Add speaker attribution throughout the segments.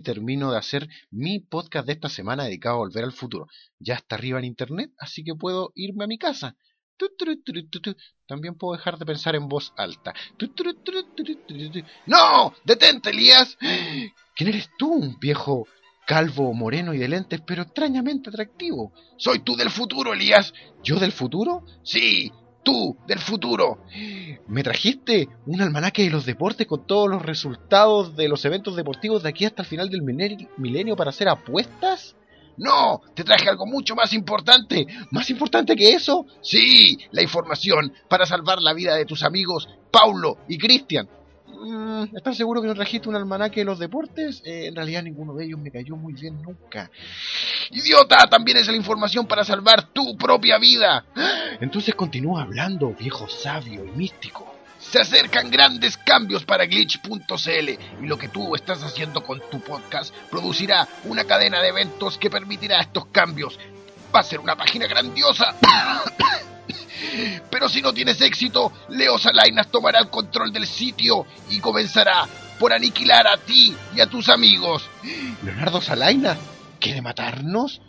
Speaker 1: Termino de hacer mi podcast de esta semana dedicado a volver al futuro. Ya está arriba en internet, así que puedo irme a mi casa. También puedo dejar de pensar en voz alta. ¡No! ¡Detente, Elías! ¿Quién eres tú, un viejo calvo, moreno y de lentes, pero extrañamente atractivo? Soy tú del futuro, Elías. ¿Yo del futuro? Sí, tú del futuro. ¿Me trajiste un almanaque de los deportes con todos los resultados de los eventos deportivos de aquí hasta el final del milenio para hacer apuestas? No, te traje algo mucho más importante. ¿Más importante que eso? Sí, la información para salvar la vida de tus amigos Paulo y Cristian. Mm, ¿Estás seguro que no trajiste un almanaque de los deportes? Eh, en realidad ninguno de ellos me cayó muy bien nunca. ¡Idiota! También es la información para salvar tu propia vida. Entonces continúa hablando, viejo sabio y místico. Se acercan grandes cambios para glitch.cl y lo que tú estás haciendo con tu podcast producirá una cadena de eventos que permitirá estos cambios. Va a ser una página grandiosa. Pero si no tienes éxito, Leo Salainas tomará el control del sitio y comenzará por aniquilar a ti y a tus amigos. ¿Leonardo Salainas? ¿Quiere matarnos?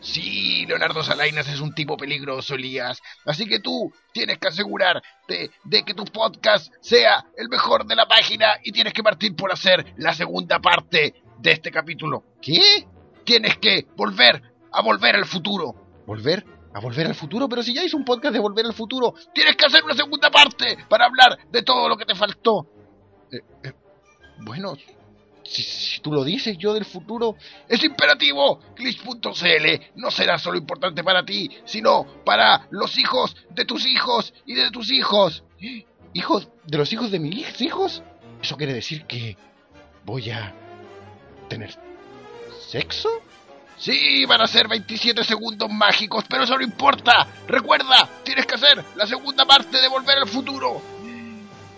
Speaker 1: Sí, Leonardo Salainas es un tipo peligroso, Elías. Así que tú tienes que asegurarte de que tu podcast sea el mejor de la página y tienes que partir por hacer la segunda parte de este capítulo. ¿Qué? Tienes que volver a volver al futuro. ¿Volver a volver al futuro? Pero si ya hice un podcast de volver al futuro, tienes que hacer una segunda parte para hablar de todo lo que te faltó. Eh, eh, bueno, si, tú lo dices, yo del futuro, es imperativo. Glitch.cl no será solo importante para ti, sino para los hijos de tus hijos y de tus hijos. ¿Hijos de los hijos de mis hijos? ¿Eso quiere decir que voy a tener sexo? Sí, van a ser 27 segundos mágicos, pero eso no importa. Recuerda, tienes que hacer la segunda parte de Volver al Futuro.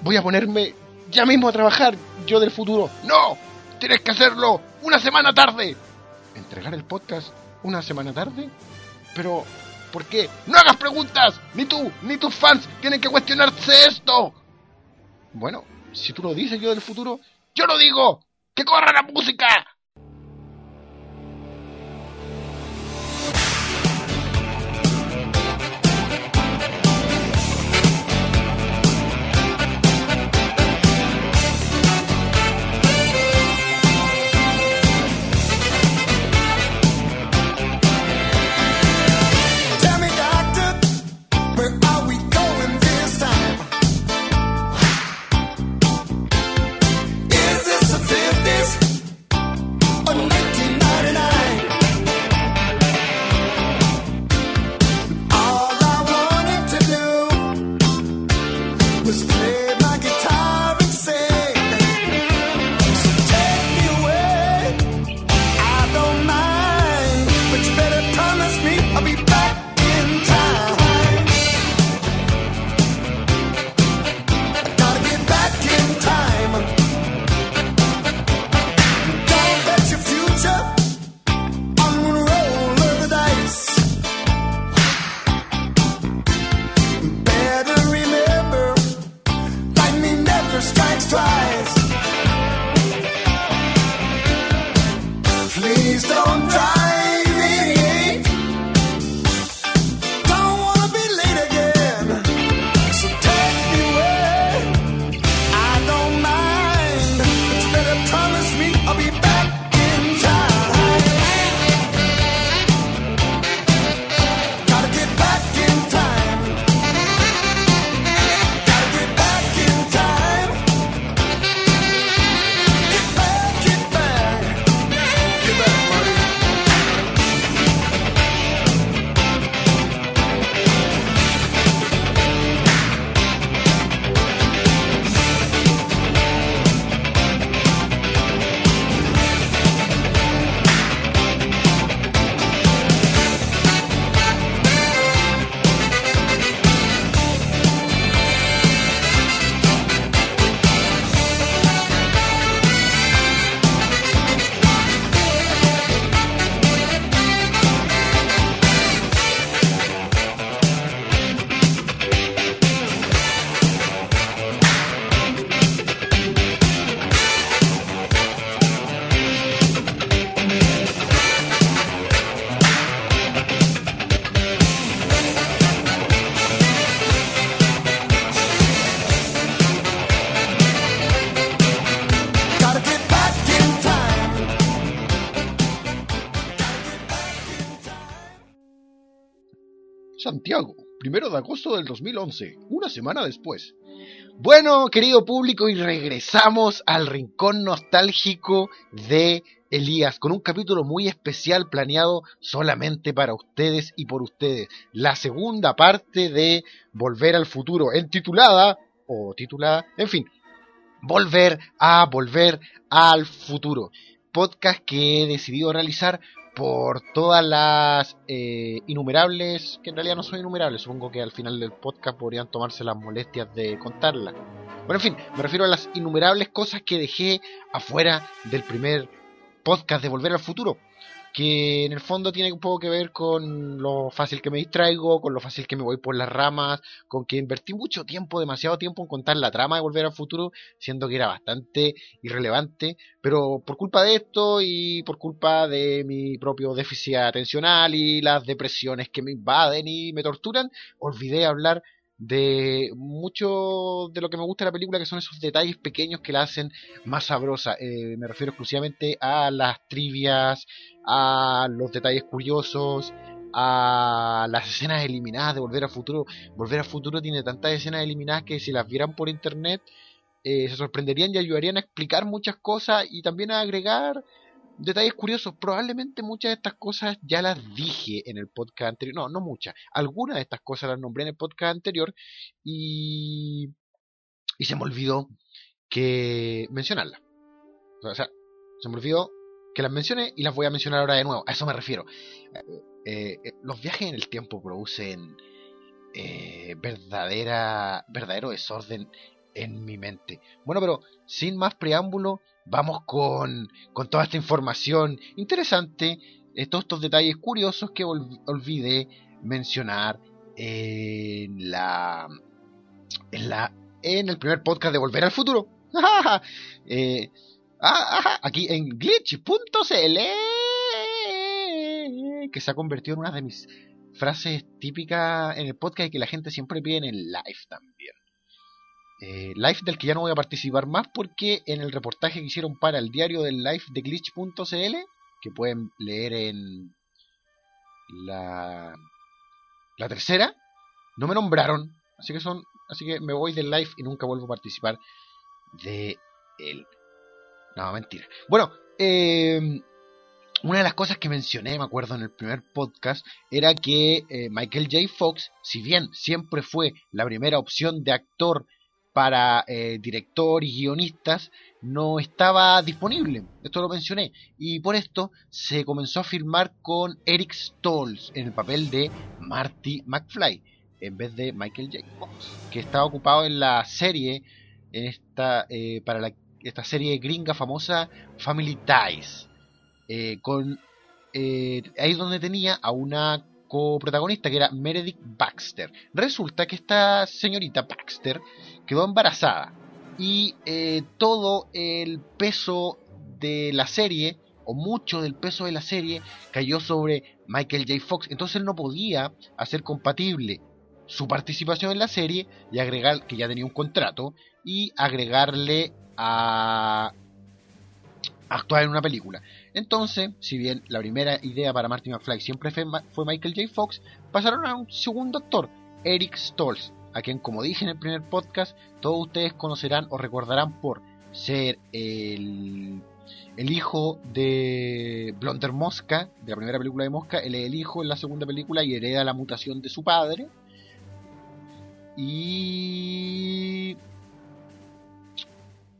Speaker 1: Voy a ponerme ya mismo a trabajar, yo del futuro. No, tienes que hacerlo una semana tarde. ¿Entregar el podcast una semana tarde? Pero, ¿por qué? ¡No hagas preguntas! Ni tú, ni tus fans tienen que cuestionarse esto. Bueno, si tú lo dices yo del futuro, yo lo digo. ¡Que corra la música! Del 2011, una semana después. Bueno, querido público, y regresamos al rincón nostálgico de Elías, con un capítulo muy especial planeado solamente para ustedes y por ustedes. La segunda parte de Volver al Futuro, entitulada, o titulada, en fin, Volver a Volver al Futuro. Podcast que he decidido realizar por todas las eh, innumerables, que en realidad no son innumerables, supongo que al final del podcast podrían tomarse las molestias de contarlas. Bueno, en fin, me refiero a las innumerables cosas que dejé afuera del primer podcast de Volver al Futuro que en el fondo tiene un poco que ver con lo fácil que me distraigo, con lo fácil que me voy por las ramas, con que invertí mucho tiempo, demasiado tiempo en contar la trama de Volver al Futuro, siendo que era bastante irrelevante, pero por culpa de esto y por culpa de mi propio déficit atencional y las depresiones que me invaden y me torturan, olvidé hablar de mucho de lo que me gusta de la película, que son esos detalles pequeños que la hacen más sabrosa. Eh, me refiero exclusivamente a las trivias, a los detalles curiosos, a las escenas eliminadas de Volver al Futuro. Volver al Futuro tiene tantas escenas eliminadas que si las vieran por internet eh, se sorprenderían y ayudarían a explicar muchas cosas y también a agregar detalles curiosos. Probablemente muchas de estas cosas ya las dije en el podcast anterior. No, no muchas. Algunas de estas cosas las nombré en el podcast anterior y, y se me olvidó que mencionarlas. O sea, se me olvidó que las mencione y las voy a mencionar ahora de nuevo. A eso me refiero. Eh, eh, los viajes en el tiempo producen eh, verdadera, verdadero desorden en mi mente. Bueno, pero sin más preámbulo, vamos con, con toda esta información interesante, eh, todos estos detalles curiosos que olvidé mencionar en la, en la en el primer podcast de Volver al Futuro. eh, ah, aquí en glitch.cl que se ha convertido en una de mis frases típicas en el podcast y que la gente siempre pide en el live también eh, live del que ya no voy a participar más porque en el reportaje que hicieron para el diario del live de glitch.cl, que pueden leer en la, la tercera, no me nombraron, así que son, así que me voy del live y nunca vuelvo a participar de él. No, mentira. Bueno, eh, una de las cosas que mencioné, me acuerdo en el primer podcast, era que eh, Michael J. Fox, si bien siempre fue la primera opción de actor para eh, director y guionistas no estaba disponible. Esto lo mencioné. Y por esto se comenzó a filmar con Eric Stoltz en el papel de Marty McFly en vez de Michael J. Fox, que estaba ocupado en la serie, en esta, eh, para la, esta serie gringa famosa Family Ties. Eh, con, ahí es donde tenía a una coprotagonista que era Meredith Baxter. Resulta que esta señorita Baxter quedó embarazada y eh, todo el peso de la serie o mucho del peso de la serie cayó sobre Michael J. Fox. Entonces él no podía hacer compatible su participación en la serie y agregar, que ya tenía un contrato, y agregarle a actuar en una película. Entonces, si bien la primera idea para Marty McFly siempre fue, Michael J. Fox, pasaron a un segundo actor, Eric Stoltz, a quien, como dije en el primer podcast, todos ustedes conocerán o recordarán por ser el, el hijo de Blonder Mosca, de la primera película de Mosca, él es el hijo en la segunda película y hereda la mutación de su padre. Y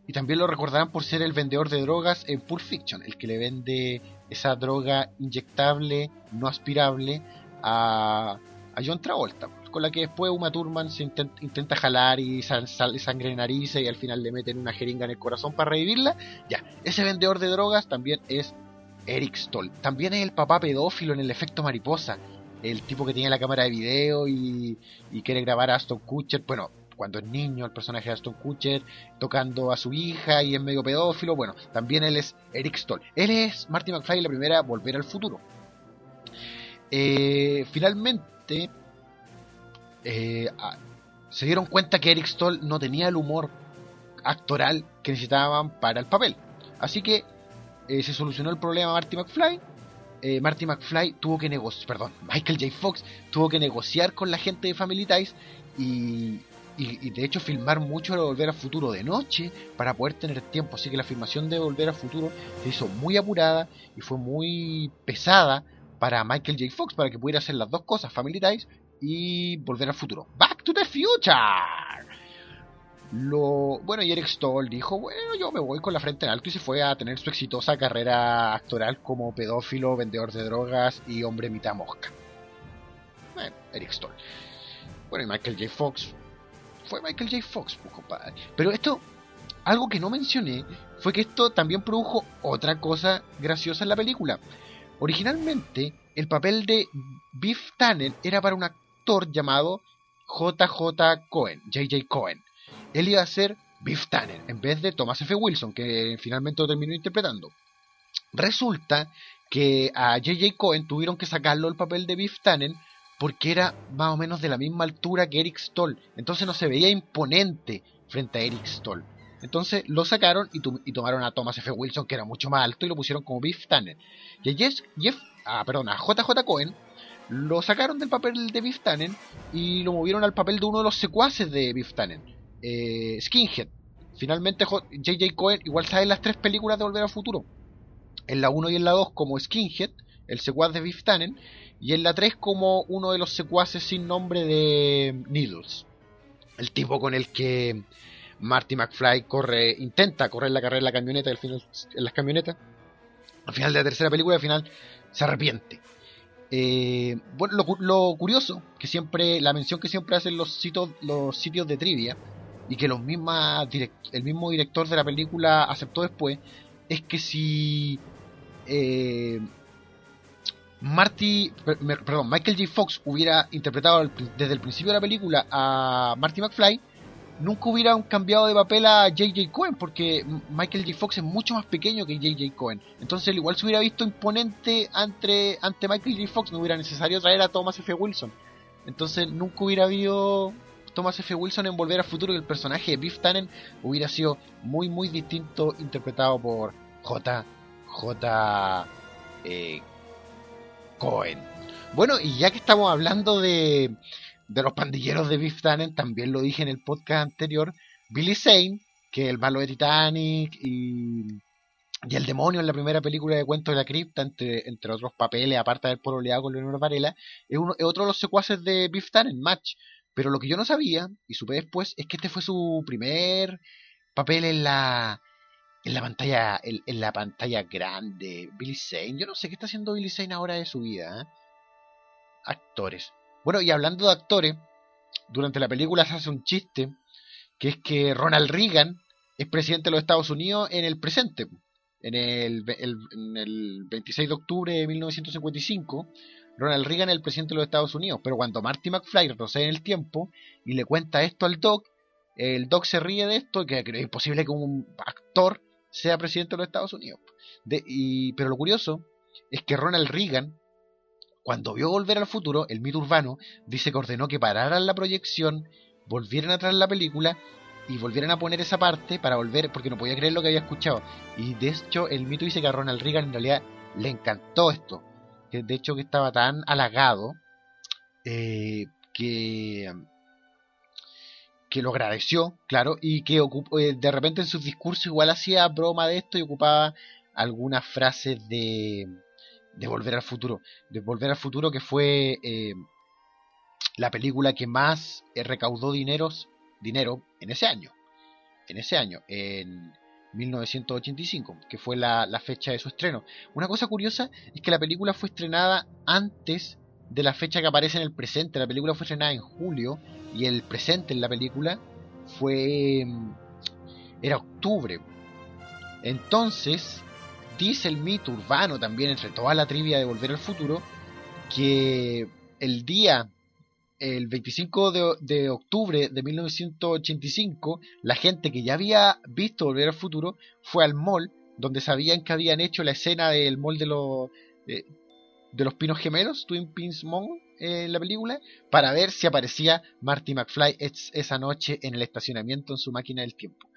Speaker 1: y también lo recordarán por ser el vendedor de drogas en Pulp Fiction, el que le vende esa droga inyectable, no aspirable, a, a John Travolta, con la que después Uma Thurman se intenta, jalar y sangre en narices y al final le meten una jeringa en el corazón para revivirla. Ya, ese vendedor de drogas también es Eric Stoll. También es el papá pedófilo en el efecto mariposa. El tipo que tiene la cámara de video y, y quiere grabar a Aston Kutcher. Bueno, cuando es niño, el personaje de Aston Kutcher tocando a su hija y es medio pedófilo. Bueno, también él es Eric Stoll. Él es Marty McFly la primera Volver al Futuro. Eh, finalmente, eh, se dieron cuenta que Eric Stoll no tenía el humor actoral que necesitaban para el papel. Así que eh, se solucionó el problema a Marty McFly eh, Marty McFly tuvo que negociar, perdón, Michael J. Fox tuvo que negociar con la gente de Family Ties y, y, de hecho filmar mucho de Volver al Futuro de noche para poder tener tiempo. Así que la filmación de Volver al Futuro se hizo muy apurada y fue muy pesada para Michael J. Fox para que pudiera hacer las dos cosas, Family Ties y Volver al Futuro. Back to the Future. Lo, bueno, y Eric Stoll dijo, bueno, yo me voy con la frente en alto y se fue a tener su exitosa carrera actoral como pedófilo, vendedor de drogas y hombre mitad mosca. Bueno, Eric Stoll. Bueno, y Michael J. Fox. Fue Michael J. Fox, pues, compadre. Pero esto, algo que no mencioné, fue que esto también produjo otra cosa graciosa en la película. Originalmente, el papel de Biff Tannen era para un llamado JJ Cohen, JJ Cohen él iba a ser Biff Tanner en vez de Thomas F. Wilson, que finalmente lo terminó interpretando. Resulta que a J.J. Cohen tuvieron que sacarlo el papel de Biff Tannen porque era más o menos de la misma altura que Eric Stoll. Entonces no se veía imponente frente a Eric Stoll. Entonces lo sacaron y, tomaron a Thomas F. Wilson, que era mucho más alto, y lo pusieron como Biff Tanner. Y a Jeff, ah, perdón, a JJ Cohen lo sacaron del papel de Biff Tannen y lo movieron al papel de uno de los secuaces de Biff Tannen eh, Skinhead. Finalmente J.J. Cohen igual sale en las tres películas de Volver al Futuro. En la 1 y en la 2 como Skinhead, el secuaz de Biff Tannen, y en la 3 como uno de los secuaces sin nombre de Needles. El tipo con el que Marty McFly corre, intenta correr la carrera en la camioneta al final, en las camionetas. Al final de la tercera película, al final se arrepiente. Eh, bueno, lo, lo, curioso, que siempre, la mención que siempre hacen los sitios, los sitios de trivia, y que los mismas el mismo director de la película aceptó después es que si eh, Marty perdón Michael J. Fox hubiera interpretado desde el principio de la película a Marty McFly nunca hubieran cambiado de papel a J.J. Cohen porque Michael J. Fox es mucho más pequeño que J.J. Cohen entonces igual se hubiera visto imponente ante, ante Michael J. Fox no hubiera necesario traer a Thomas F. Wilson entonces nunca hubiera habido Thomas F. Wilson en Volver al Futuro y el personaje de Biff Tannen hubiera sido muy muy distinto interpretado por J. J. Eh, Cohen. Bueno, y ya que estamos hablando de, de los pandilleros de Biff Tannen, también lo dije en el podcast anterior, Billy Zane, que es el malo de Titanic y, y el demonio en la primera película de Cuento de la Cripta, entre, entre otros papeles, aparte de haber pololeado con Leonor Varela, es, uno, es otro de los secuaces de Biff Tannen, Match. Pero lo que yo no sabía, y supe después, es que este fue su primer papel en la en la pantalla en, la pantalla grande. Billy Zane, yo no sé qué está haciendo Billy Zane ahora de su vida. ¿eh? Actores. Bueno, y hablando de actores, durante la película se hace un chiste, que es que Ronald Reagan es presidente de los Estados Unidos en el presente. En el, en el 26 de octubre de 1955, Ronald Reagan es el presidente de los Estados Unidos, pero cuando Marty McFly retrocede en el tiempo y le cuenta esto al Doc, el Doc se ríe de esto, que es imposible que un actor sea presidente de los Estados Unidos. pero lo curioso es que Ronald Reagan, cuando vio Volver al Futuro, el mito urbano, dice que ordenó que pararan la proyección, volvieran a traer la película y volvieran a poner esa parte para volver, porque no podía creer lo que había escuchado. Y de hecho, el mito dice que a Ronald Reagan en realidad le encantó esto que de hecho que estaba tan halagado eh, que que lo agradeció, claro, y que eh, de repente en sus discursos igual hacía broma de esto y ocupaba algunas frases de, de Volver al Futuro. De Volver al Futuro que fue eh, la película que más recaudó dineros, dinero en ese año. En ese año, en, 1985, que fue la, fecha de su estreno. Una cosa curiosa es que la película fue estrenada antes de la fecha que aparece en el presente. La película fue estrenada en julio y el presente en la película fue mm, era octubre. Entonces, dice el mito urbano también entre toda la trivia de Volver al Futuro que el día el 25 de, octubre de 1985, la gente que ya había visto Volver al Futuro fue al mall, donde sabían que habían hecho la escena del mall de los, de, los Pinos Gemelos, Twin Pins Mall, en la película, para ver si aparecía Marty McFly esa noche en el estacionamiento en su máquina del tiempo.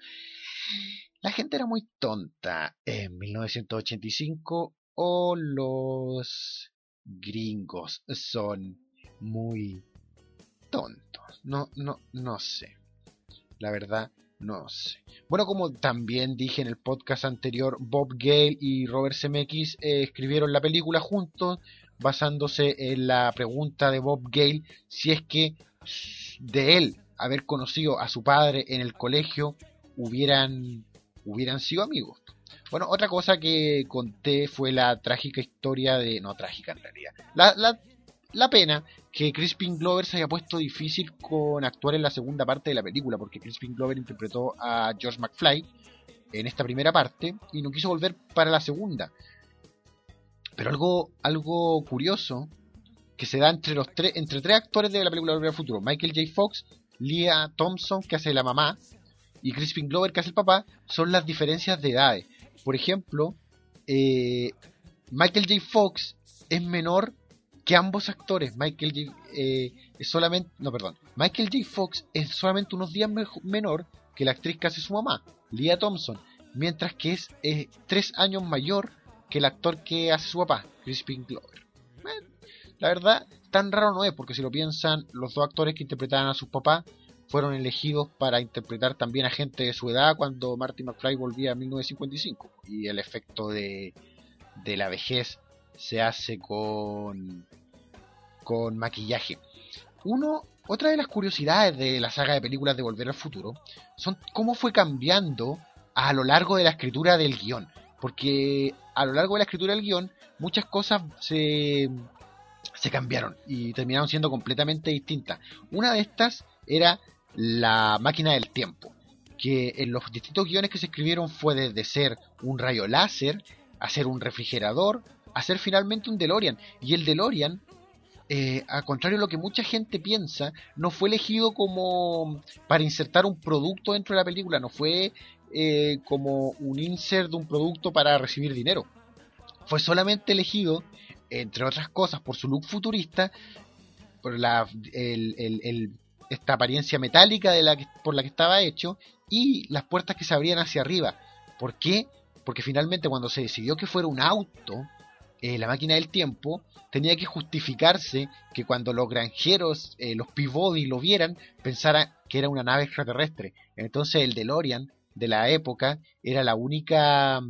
Speaker 1: La gente era muy tonta. En 1985 o los gringos son muy tontos. No, no, no sé. La verdad, no sé. Bueno, como también dije en el podcast anterior, Bob Gale y Robert Zemeckis eh, escribieron la película juntos, basándose en la pregunta de Bob Gale si es que de él haber conocido a su padre en el colegio hubieran, hubieran sido amigos. Bueno, otra cosa que conté fue la trágica historia de... No, trágica en realidad. La, la, la pena que Crispin Glover se haya puesto difícil con actuar en la segunda parte de la película, porque Crispin Glover interpretó a George McFly en esta primera parte y no quiso volver para la segunda. Pero algo, algo curioso que se da entre los tres, entre tres actores de la película Volver al Futuro, Michael J. Fox, Leah Thompson, que hace la mamá, y Crispin Glover, que hace el papá, son las diferencias de edades. Por ejemplo, eh, Michael J. Fox es menor que ambos actores, Michael J. Eh, es solamente, no, perdón, Michael J. Fox es solamente unos días menor que la actriz que hace su mamá, Leah Thompson, mientras que es tres años mayor que el actor que hace su papá, Crispin Glover. la verdad, tan raro no es, porque si lo piensan, los dos actores que interpretaban a sus papás fueron elegidos para interpretar también a gente de su edad cuando Marty McFly volvía a 1955. Y el efecto de, de la vejez se hace con, con maquillaje. Uno, otra de las curiosidades de la saga de películas de Volver al Futuro son cómo fue cambiando a lo largo de la escritura del guion. Porque a lo largo de la escritura del guion muchas cosas se, se cambiaron y terminaron siendo completamente distintas. Una de estas era la máquina del tiempo, que en los distintos guiones que se escribieron fue desde ser un rayo láser, a ser un refrigerador, hacer finalmente un DeLorean. Y el DeLorean, eh, al contrario de lo que mucha gente piensa, no fue elegido como para insertar un producto dentro de la película, no fue eh, como un insert de un producto para recibir dinero. Fue solamente elegido, entre otras cosas, por su look futurista, por la, esta apariencia metálica de la por la que estaba hecho y las puertas que se abrían hacia arriba. ¿Por qué? Porque finalmente cuando se decidió que fuera un auto, eh, la máquina del tiempo tenía que justificarse que cuando los granjeros, eh, los Peabody lo vieran, pensaran que era una nave extraterrestre. Entonces el DeLorean de la época era la única,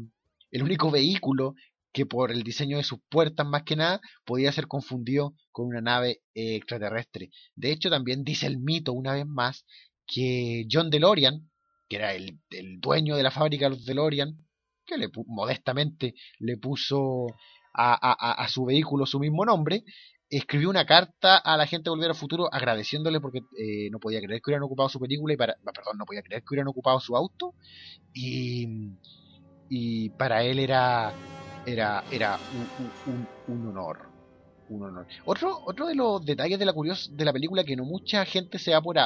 Speaker 1: el único vehículo que por el diseño de sus puertas más que nada podía ser confundido con una nave eh, extraterrestre. De hecho también dice el mito una vez más que John DeLorean, que era el, dueño de la fábrica de los DeLorean, que le, modestamente le puso a, su vehículo su mismo nombre, escribió una carta a la gente de Volver al Futuro agradeciéndole porque eh, no podía creer que hubieran ocupado su película y para, perdón, no podía creer que hubieran ocupado su auto y, y para él era era era un, un, honor un honor otro otro de los detalles de la curiosa de la película que no mucha gente se da por,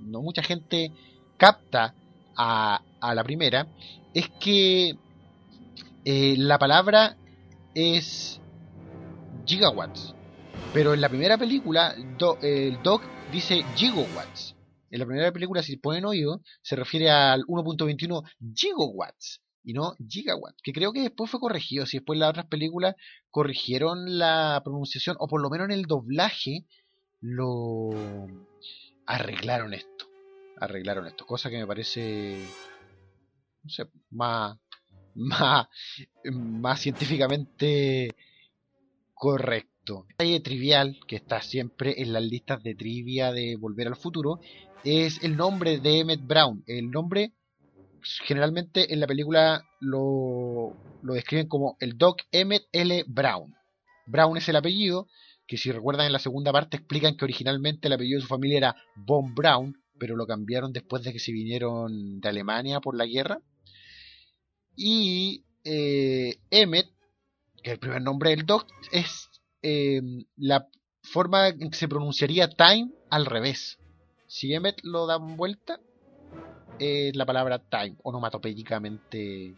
Speaker 1: no mucha gente capta a, a la primera es que eh, la palabra es gigawatts. Pero en la primera película, el Doc dice gigawatts. En la primera película, si ponen oído, se refiere al 1.21 gigawatts y no gigawatts. Que creo que después fue corregido. Si después las otras películas corrigieron la pronunciación, o por lo menos en el doblaje, lo arreglaron esto. Arreglaron esto. Cosa que me parece. No sé, más más, más científicamente correcto. El trivial que está siempre en las listas de trivia de Volver al Futuro es el nombre de Emmett Brown. El nombre generalmente en la película lo, lo describen como el Doc Emmett L. Brown. Brown es el apellido, que si recuerdan en la segunda parte explican que originalmente el apellido de su familia era Von Brown, pero lo cambiaron después de que se vinieron de Alemania por la guerra. Y eh, Emmet, que es el primer nombre del Doc, es em, la forma en que se pronunciaría time al revés. Si Emmet lo dan vuelta, es la palabra time, onomatopéyicamente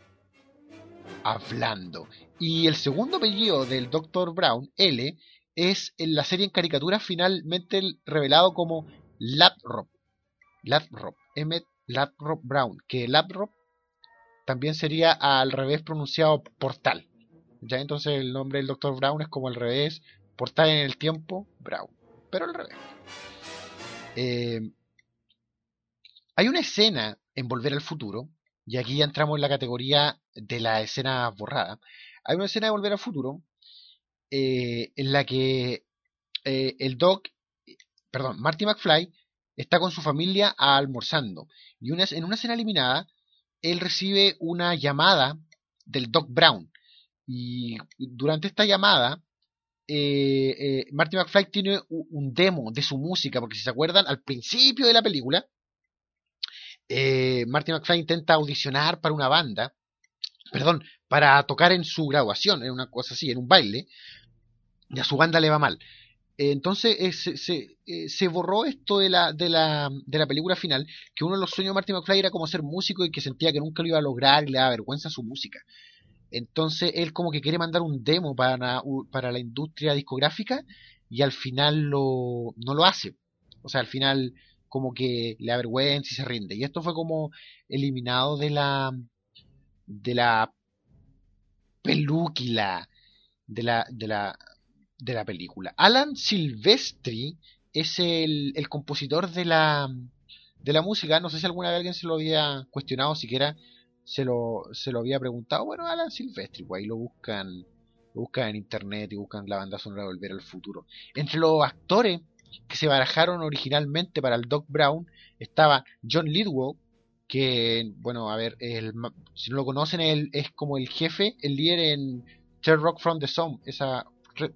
Speaker 1: hablando. Y el segundo apellido del Dr. Brown, L, es en la serie en caricatura finalmente revelado como Laprop. Laprop. Emmet Laprop Brown. Que Laprop también sería al revés pronunciado portal. Ya entonces el nombre del Dr. Brown es como al revés, portal en el tiempo, Brown, pero al revés. Eh, hay una escena en Volver al Futuro, y aquí ya entramos en la categoría de la escena borrada. Hay una escena de Volver al Futuro eh, en la que eh, el Doc, perdón, Marty McFly está con su familia almorzando. Y una, en una escena eliminada, él recibe una llamada del Doc Brown. Y durante esta llamada, eh, eh, Marty McFly tiene un demo de su música, porque si se acuerdan, al principio de la película, eh, Marty McFly intenta audicionar para una banda, perdón, para tocar en su graduación, en una cosa así, en un baile, y a su banda le va mal. Entonces eh, se, borró esto de la, de, la, de la película final, que uno de los sueños de Marty McFly era como ser músico y que sentía que nunca lo iba a lograr y le da vergüenza su música. Entonces él como que quiere mandar un demo para, para la industria discográfica y al final lo, no lo hace. O sea, al final como que le da vergüenza y se rinde. Y esto fue como eliminado de la de la película de la de la de la película. Alan Silvestri es el, el compositor de la de la música. No sé si alguna vez alguien se lo había cuestionado siquiera se lo, se lo había preguntado. Bueno, Alan Silvestri, pues ahí lo buscan, lo buscan en internet y buscan la banda sonora de Volver al Futuro. Entre los actores que se barajaron originalmente para el Doc Brown estaba John Lidwell, que, bueno, a ver, el, si no lo conocen, él es como el jefe, el líder en Terror Rock from the Sun, esa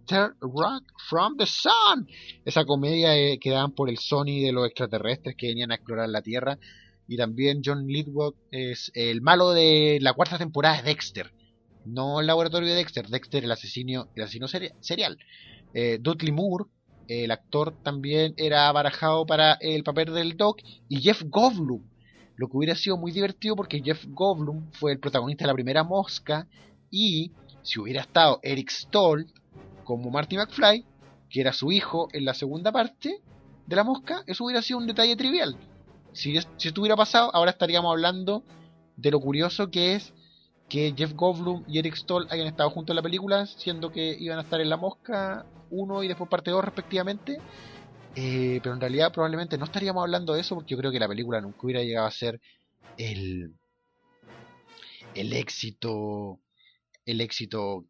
Speaker 1: Terror Rock from the Sun, esa comedia eh, que daban por el Sony de los extraterrestres que venían a explorar la Tierra y también John Lithgow es el malo de la cuarta temporada de Dexter. No el laboratorio de Dexter, Dexter el asesino, el asesino serial. Eh, Dudley Moore, el actor, también era barajado para el papel del Doc. Y Jeff Goldblum, lo que hubiera sido muy divertido porque Jeff Goldblum fue el protagonista de la primera mosca. Y si hubiera estado Eric Stoll como Marty McFly, que era su hijo en la segunda parte de la mosca, eso hubiera sido un detalle trivial si, si esto hubiera pasado, ahora estaríamos hablando de lo curioso que es que Jeff Goldblum y Eric Stoll hayan estado juntos en la película, siendo que iban a estar en La Mosca 1 y después parte 2 respectivamente. Eh, pero en realidad probablemente no estaríamos hablando de eso porque yo creo que la película nunca hubiera llegado a ser el, el éxito el éxito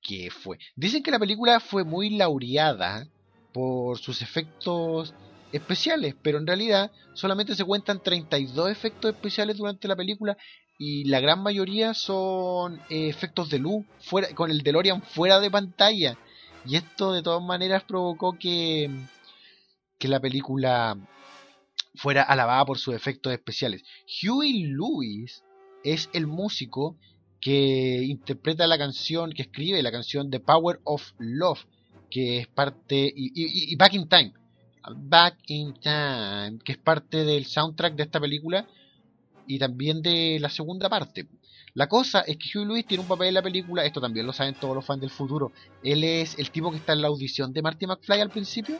Speaker 1: que fue. Dicen que la película fue muy laureada por sus efectos especiales, pero en realidad solamente se cuentan 32 efectos especiales durante la película y la gran mayoría son eh, efectos de luz fuera, con el DeLorean fuera de pantalla. Y esto de todas maneras provocó que, que la película fuera alabada por sus efectos especiales. Huey Lewis es el músico que interpreta la canción, que escribe la canción The Power of Love, que es parte, y Back in Time, Back in Time, que es parte del soundtrack de esta película y también de la segunda parte. La cosa es que Huey Lewis tiene un papel en la película, esto también lo saben todos los fans del futuro. Él es el tipo que está en la audición de Marty McFly al principio,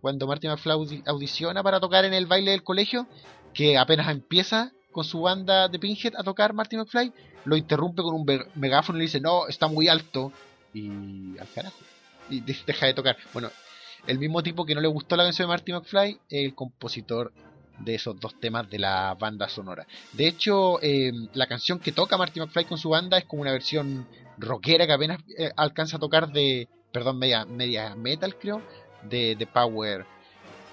Speaker 1: cuando Marty McFly audiciona para tocar en el baile del colegio, que apenas empieza con su banda de Pinhead a tocar Marty McFly, lo interrumpe con un megáfono y le dice, no, está muy alto, y al carajo, y deja de tocar. Bueno, el mismo tipo que no le gustó la canción de Marty McFly, el compositor de esos dos temas de la banda sonora. De hecho, eh, la canción que toca Marty McFly con su banda es como una versión rockera que apenas eh, alcanza a tocar de, perdón, media, media metal creo, de The Power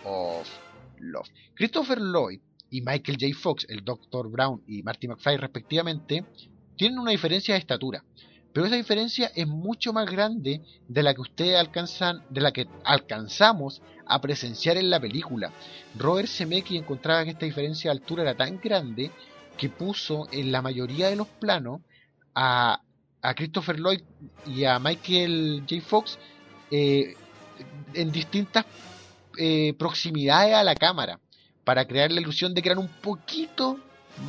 Speaker 1: of Love. Christopher Lloyd y Michael J. Fox, el Dr. Brown y Marty McFly respectivamente, tienen una diferencia de estatura. Pero esa diferencia es mucho más grande de la que ustedes alcanzan, de la que alcanzamos a presenciar en la película. Robert Zemeckis encontraba que esta diferencia de altura era tan grande que puso en la mayoría de los planos a, Christopher Lloyd y a Michael J. Fox eh, en distintas eh, proximidades a la cámara para crear la ilusión de que eran un poquito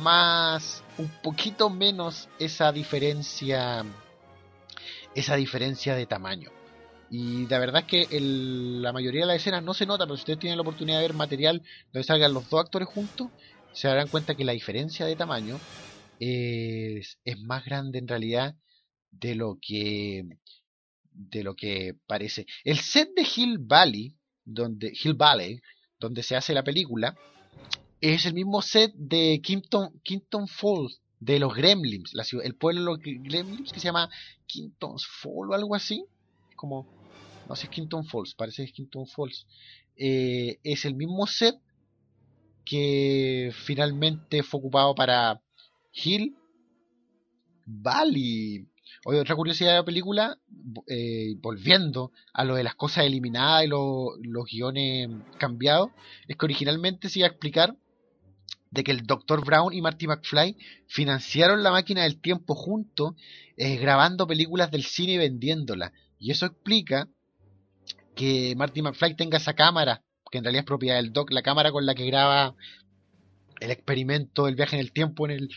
Speaker 1: más, un poquito menos esa diferencia esa diferencia de tamaño. Y la verdad es que la mayoría de las escenas no se nota, pero si ustedes tienen la oportunidad de ver material donde salgan los dos actores juntos, se darán cuenta que la diferencia de tamaño es, es más grande en realidad de lo que de lo que parece. El set de Hill Valley, donde Hill Valley, donde se hace la película, es el mismo set de Kimpton Falls, de los Gremlins, la ciudad, el pueblo de los Gremlins que se llama Kimpton's Falls o algo así, como no sé, Kimpton Falls, parece que es Kimpton Falls. Eh, es el mismo set que finalmente fue ocupado para Hill Valley. Oye, otra curiosidad de la película, eh, volviendo a lo de las cosas eliminadas y los guiones cambiados, es que originalmente se iba a explicar de que el Dr. Brown y Marty McFly financiaron la máquina del tiempo juntos, eh, grabando películas del cine y vendiéndolas. Y eso explica que Marty McFly tenga esa cámara, que en realidad es propiedad del Doc, la cámara con la que graba el experimento del viaje en el tiempo en el,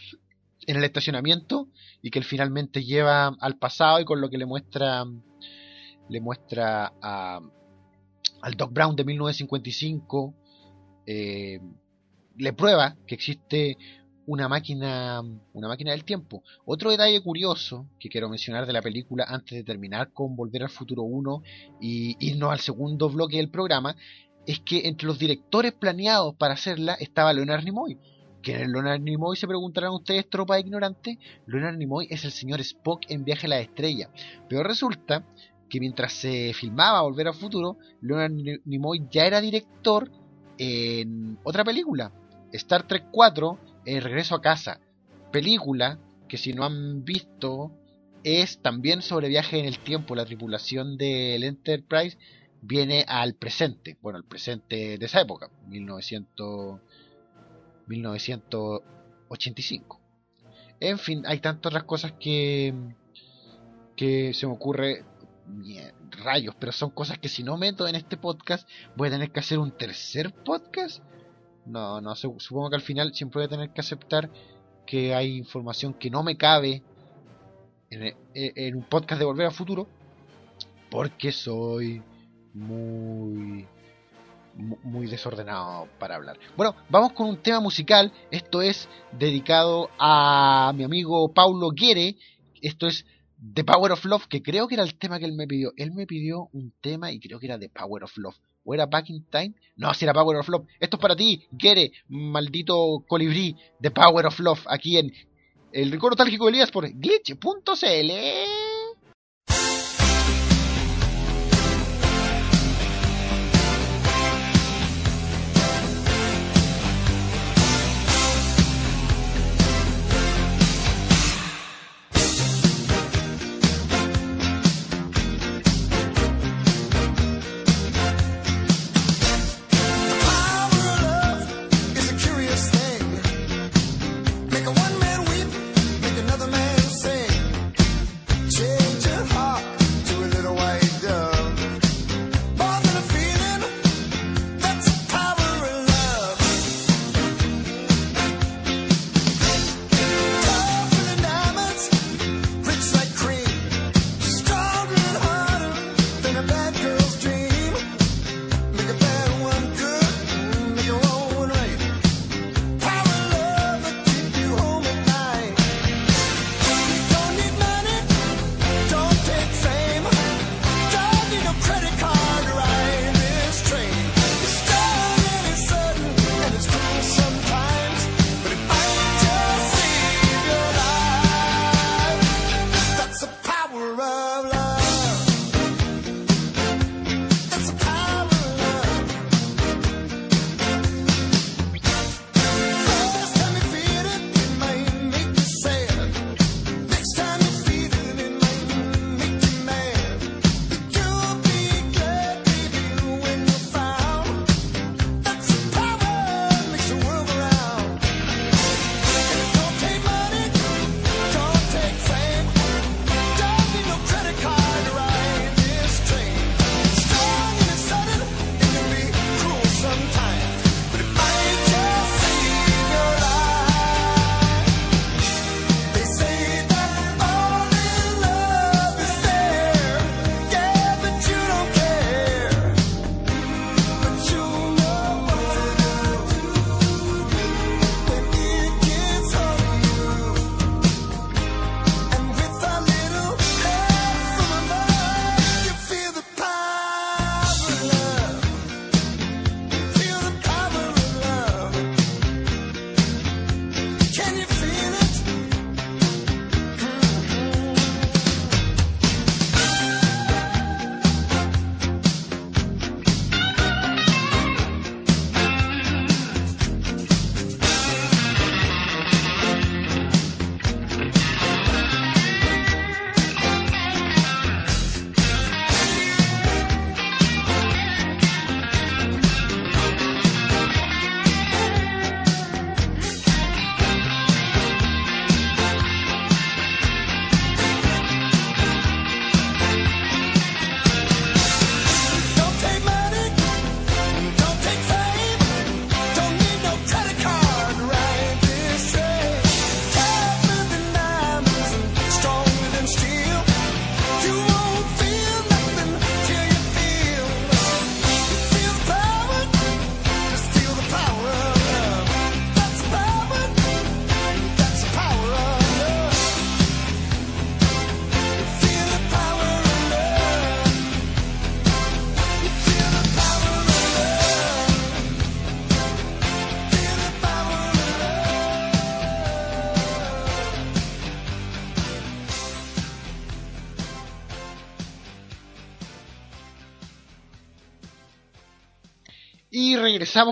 Speaker 1: en el estacionamiento y que él finalmente lleva al pasado y con lo que le muestra le muestra a, al Doc Brown de 1955 eh, le prueba que existe una máquina una máquina del tiempo. Otro detalle curioso que quiero mencionar de la película antes de terminar con Volver al Futuro 1 y irnos al segundo bloque del programa es que entre los directores planeados para hacerla estaba Leonard Nimoy. Que en Leonard Nimoy se preguntarán ustedes, tropa de ignorantes, Leonard Nimoy es el señor Spock en Viaje a la Estrella. Pero resulta que mientras se filmaba Volver al Futuro, Leonard Nimoy ya era director en otra película, Star Trek 4, El Regreso a Casa. Película que si no han visto es también sobre viaje en el tiempo. La tripulación del Enterprise viene al presente, bueno, al presente de esa época, 1900 1985. En fin, hay tantas otras cosas que, que se me ocurre rayos, pero son cosas que si no meto en este podcast voy a tener que hacer un tercer podcast. No, no, supongo que al final siempre voy a tener que aceptar que hay información que no me cabe en, en un podcast de Volver a Futuro porque soy muy muy desordenado para hablar. Bueno, vamos con un tema musical. Esto es dedicado a mi amigo Paulo Guere. Esto es The Power of Love, que creo que era el tema que él me pidió. Él me pidió un tema y creo que era The Power of Love. ¿O era Back in Time? No, si era Power of Love. Esto es para ti, Guere, maldito colibrí. The Power of Love, aquí en el recuerdo nostálgico de Elías por glitch.cl.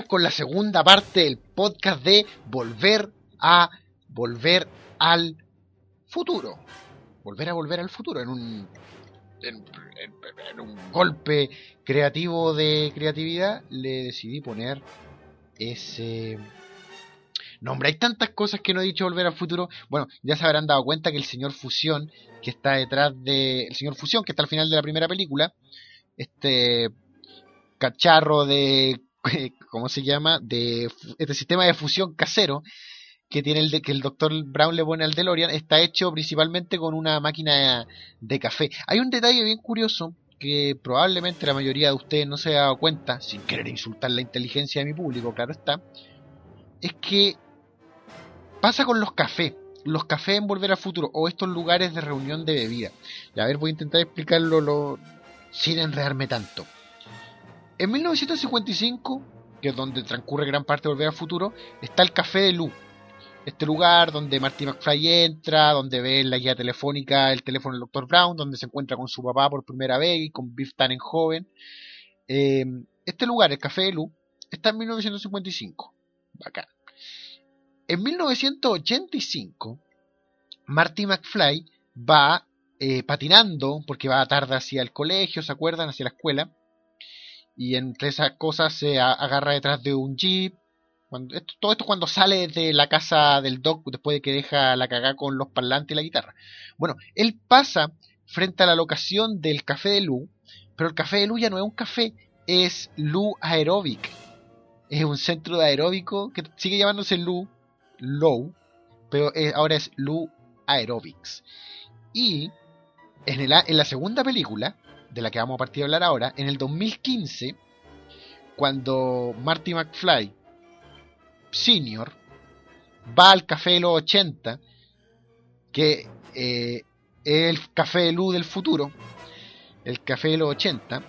Speaker 1: con la segunda parte del podcast de Volver a Volver al Futuro. Volver a Volver al Futuro en un, en, un golpe creativo de creatividad le decidí poner ese nombre. Hay tantas cosas que no he dicho Volver al Futuro. Bueno, ya se habrán dado cuenta que el señor Fusión, que está detrás de... El señor Fusión, que está al final de la primera película, este cacharro de ¿cómo se llama? De este sistema de fusión casero que tiene el de, que el doctor Brown le pone al DeLorean está hecho principalmente con una máquina de café. Hay un detalle bien curioso que probablemente la mayoría de ustedes no se ha dado cuenta, sin querer insultar la inteligencia de mi público, claro está, es que pasa con los cafés. Los cafés en Volver al Futuro o estos lugares de reunión de bebida. Y a ver, voy a intentar explicarlo lo, sin enredarme tanto. En 1955, que es donde transcurre gran parte de Volver al Futuro, está el Café de Lu. Este lugar donde Marty McFly entra, donde ve en la guía telefónica el teléfono del Dr. Brown, donde se encuentra con su papá por primera vez y con Biff Tannen joven. Eh, este lugar, el Café de Lu, está en 1955. Bacán. En 1985, Marty McFly va eh, patinando, porque va tarde hacia el colegio, ¿se acuerdan? Hacia la escuela y entre esas cosas se agarra detrás de un jeep. Cuando, todo esto cuando sale de la casa del Doc después de que deja la cagada con los parlantes y la guitarra. Bueno, él pasa frente a la locación del café de Lu, pero el café de Lu ya no es un café, es Lu Aerobic. Es un centro de aeróbico que sigue llamándose Lu Low, pero ahora es Lu Aerobics. Y en, el, en la segunda película, de la que vamos a partir a hablar ahora, en el 2015, cuando Marty McFly Senior va al café de los 80, que eh, es el café de luz del futuro, el café de los 80,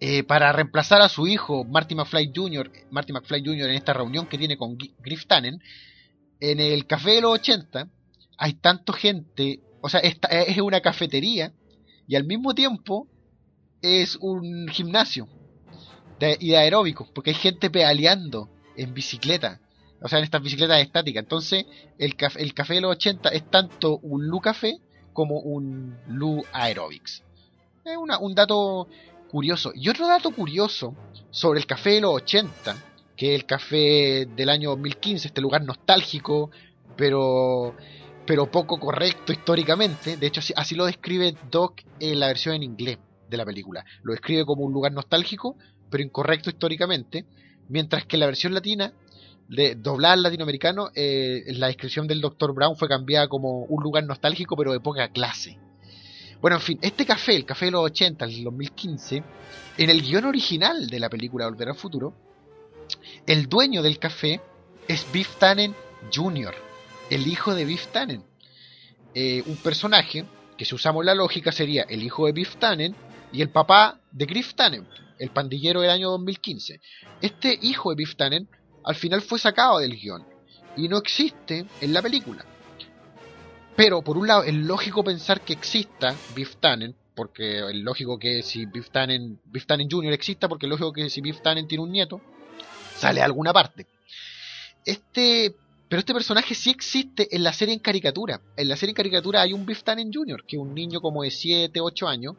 Speaker 1: eh, para reemplazar a su hijo Marty McFly Jr., Marty McFly Jr. en esta reunión que tiene con Griff Tannen, en el café de los 80 hay tanta gente, o sea, esta, es una cafetería y al mismo tiempo es un gimnasio de, y de aeróbicos, porque hay gente pedaleando en bicicleta, o sea, en estas bicicletas estáticas. Entonces, el, café, el café de los 80 es tanto un Lu Café como un Lu Aerobics. Es una, un dato curioso. Y otro dato curioso sobre el café de los 80, que es el café del año 2015, este lugar nostálgico, pero pero poco correcto históricamente. De hecho, así, lo describe Doc en la versión en inglés de la película. Lo describe como un lugar nostálgico, pero incorrecto históricamente. Mientras que la versión latina, de doblar latinoamericano, eh, la descripción del Dr. Brown fue cambiada como un lugar nostálgico, pero de poca clase. Bueno, en fin, este café, el café de los 80, el 2015, en el guion original de la película Volver al Futuro, el dueño del café es Biff Tannen Jr., el hijo de Biff Tannen. Eh, un personaje que si usamos la lógica sería el hijo de Biff Tannen y el papá de Griff Tannen, el pandillero del año 2015. Este hijo de Biff Tannen al final fue sacado del guion y no existe en la película. Pero por un lado es lógico pensar que exista Biff Tannen, porque es lógico que si Biff Tannen, Biff Tannen Jr. exista, porque es lógico que si Biff Tannen tiene un nieto, sale a alguna parte. Este pero este personaje sí existe en la serie en caricatura. En la serie en caricatura hay un Biff Tannen Jr., que es un niño como de 7, 8 años,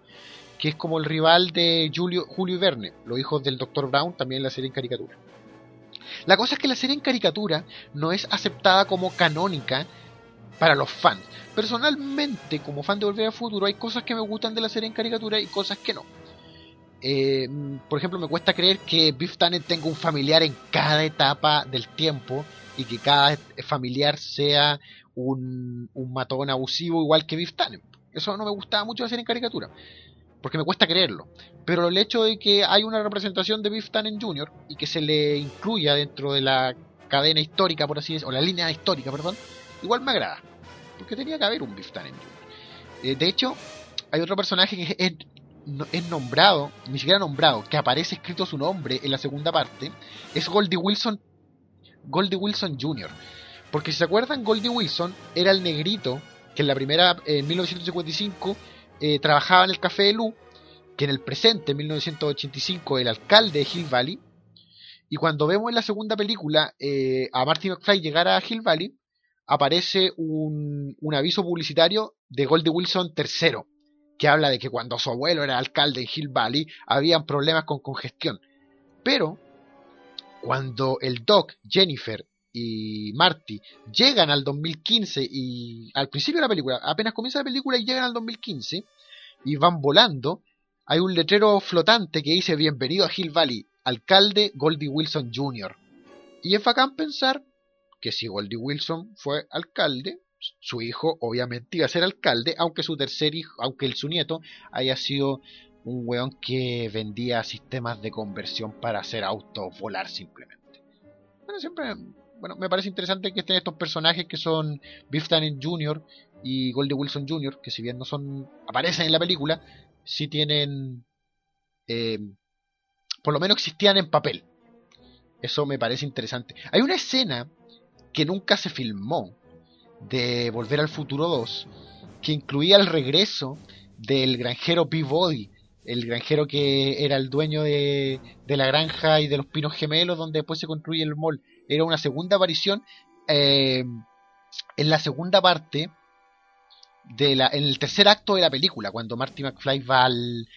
Speaker 1: que es como el rival de Julio, Julio y Verne, los hijos del Dr. Brown, también en la serie en caricatura. La cosa es que la serie en caricatura no es aceptada como canónica para los fans. Personalmente, como fan de Volver al Futuro, hay cosas que me gustan de la serie en caricatura y cosas que no. Eh, por ejemplo, me cuesta creer que Biff Tannen tenga un familiar en cada etapa del tiempo y que cada familiar sea un, un matón abusivo igual que Biff Tannen. Eso no me gustaba mucho hacer en caricatura, porque me cuesta creerlo. Pero el hecho de que hay una representación de Biff Tannen Jr. y que se le incluya dentro de la cadena histórica, por así decirlo, o la línea histórica, perdón, igual me agrada. Porque tenía que haber un Biff Tannen Jr. Eh, de hecho, hay otro personaje que es, es nombrado, ni siquiera nombrado, que aparece escrito su nombre en la segunda parte, es Goldie Wilson Goldie Wilson Jr. Porque si se acuerdan, Goldie Wilson era el negrito que en la primera, en 1955, eh, trabajaba en el Café de Lu, que en el presente, en 1985, el alcalde de Hill Valley, Y cuando vemos en la segunda película eh, a Marty McFly llegar a Hill Valley, aparece un, un aviso publicitario de Goldie Wilson III, que habla de que cuando su abuelo era alcalde en Hill Valley habían problemas con congestión. Pero cuando el Doc, Jennifer y Marty llegan al 2015 y al principio de la película, apenas comienza la película y llegan al 2015 y van volando, hay un letrero flotante que dice bienvenido a Hill Valley, alcalde Goldie Wilson Jr. Y es bacán pensar que si Goldie Wilson fue alcalde, su hijo obviamente iba a ser alcalde, aunque su tercer hijo, aunque el, su nieto haya sido un weón que vendía sistemas de conversión para hacer autos volar simplemente. Bueno, siempre, bueno, me parece interesante que estén estos personajes que son Biff Tannen Jr. y Goldie Wilson Jr., que si bien no son, aparecen en la película, sí tienen, eh, por lo menos existían en papel. Eso me parece interesante. Hay una escena que nunca se filmó de Volver al Futuro 2, que incluía el regreso del granjero Peabody, el granjero que era el dueño de, la granja y de los pinos gemelos donde después se construye el mall. Era una segunda aparición eh, en la segunda parte, de la, en el tercer acto de la película, cuando Marty McFly va al,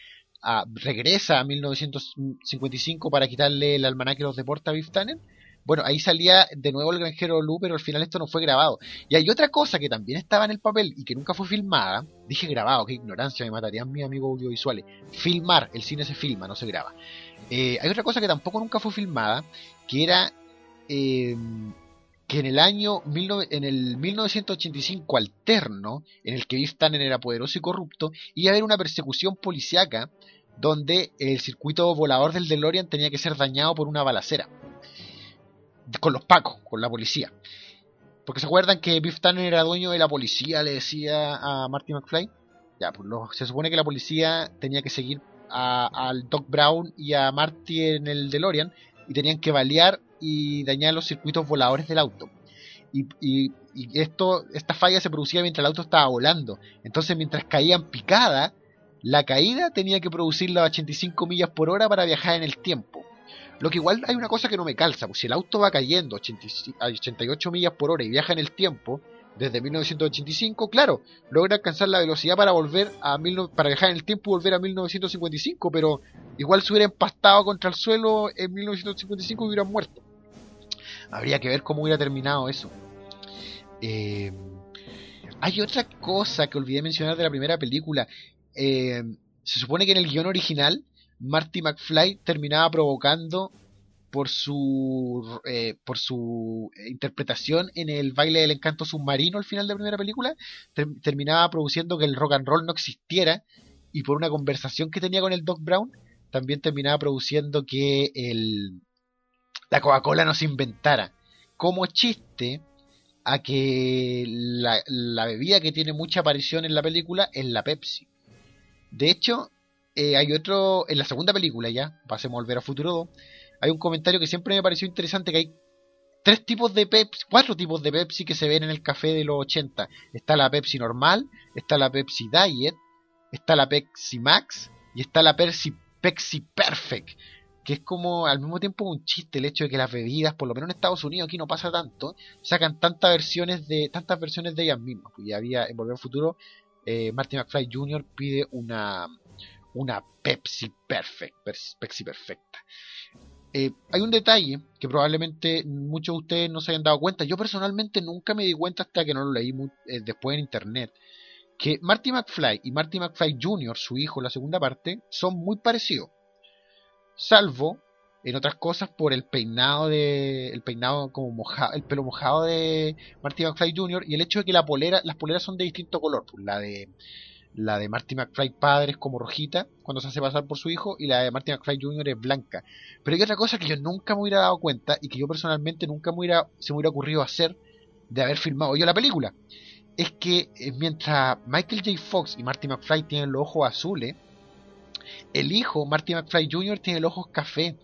Speaker 1: a, regresa a 1955 para quitarle el almanaque de los deportes a Biff Tannen bueno, ahí salía de nuevo el granjero Lu, pero al final esto no fue grabado. Y hay otra cosa que también estaba en el papel y que nunca fue filmada. Dije grabado, qué ignorancia, me matarían mis amigos audiovisuales. Filmar, el cine se filma, no se graba. Eh, hay otra cosa que tampoco nunca fue filmada, que era eh, que en el año en el 1985 alterno, en el que Biff Tannen era poderoso y corrupto, iba a haber una persecución policiaca donde el circuito volador del DeLorean tenía que ser dañado por una balacera con los pacos, con la policía. Porque se acuerdan que Biff Tanner era dueño de la policía, le decía a Marty McFly. Ya, pues se supone que la policía tenía que seguir al Doc Brown y a Marty en el DeLorean y tenían que balear y dañar los circuitos voladores del auto. Y, y, y, esto, esta falla se producía mientras el auto estaba volando. Entonces, mientras caían picada, la caída tenía que producir las 85 millas por hora para viajar en el tiempo. Lo que igual hay una cosa que no me calza, pues si el auto va cayendo a 88 millas por hora y viaja en el tiempo, desde 1985, claro, logra alcanzar la velocidad para volver a para viajar en el tiempo y volver a 1955, pero igual se hubiera empastado contra el suelo en 1955 y hubiera muerto. Habría que ver cómo hubiera terminado eso. Eh, hay otra cosa que olvidé mencionar de la primera película. Eh, se supone que en el guion original Marty McFly terminaba provocando por su eh, por su interpretación en el baile del encanto submarino al final de la primera película terminaba produciendo que el rock and roll no existiera y por una conversación que tenía con el Doc Brown también terminaba produciendo que el la Coca-Cola no se inventara. Como chiste a que la, la bebida que tiene mucha aparición en la película es la Pepsi. De hecho eh, hay otro, en la segunda película ya, pasemos a volver a Futuro 2, hay un comentario que siempre me pareció interesante, que hay tres tipos de Pepsi, cuatro tipos de Pepsi que se ven en el café de los 80. Está la Pepsi normal, está la Pepsi Diet, está la Pepsi Max y está la Pepsi, Pepsi Perfect. Que es como al mismo tiempo un chiste el hecho de que las bebidas, por lo menos en Estados Unidos, aquí no pasa tanto, sacan tantas versiones de, tantas versiones de ellas mismas. Pues ya había en Volver al Futuro, eh, Marty McFly Jr. pide una una Pepsi Pepsi perfecta. Eh, hay un detalle que probablemente muchos de ustedes no se hayan dado cuenta. Yo personalmente nunca me di cuenta hasta que no lo leí eh, después en internet. Que Marty McFly y Marty McFly Jr., su hijo, la segunda parte, son muy parecidos. Salvo, en otras cosas, por el peinado de. el peinado como mojado, el pelo mojado de Marty McFly Jr. y el hecho de que la polera, las poleras son de distinto color. Pues la de la de Marty McFly padre es como rojita cuando se hace pasar por su hijo y la de Marty McFly Jr. es blanca. Pero hay otra cosa que yo nunca me hubiera dado cuenta y que yo personalmente nunca me hubiera, se me hubiera ocurrido hacer de haber filmado yo la película. Es que eh, mientras Michael J. Fox y Marty McFly tienen los ojos azules, el hijo, Marty McFly Jr., tiene los ojos café.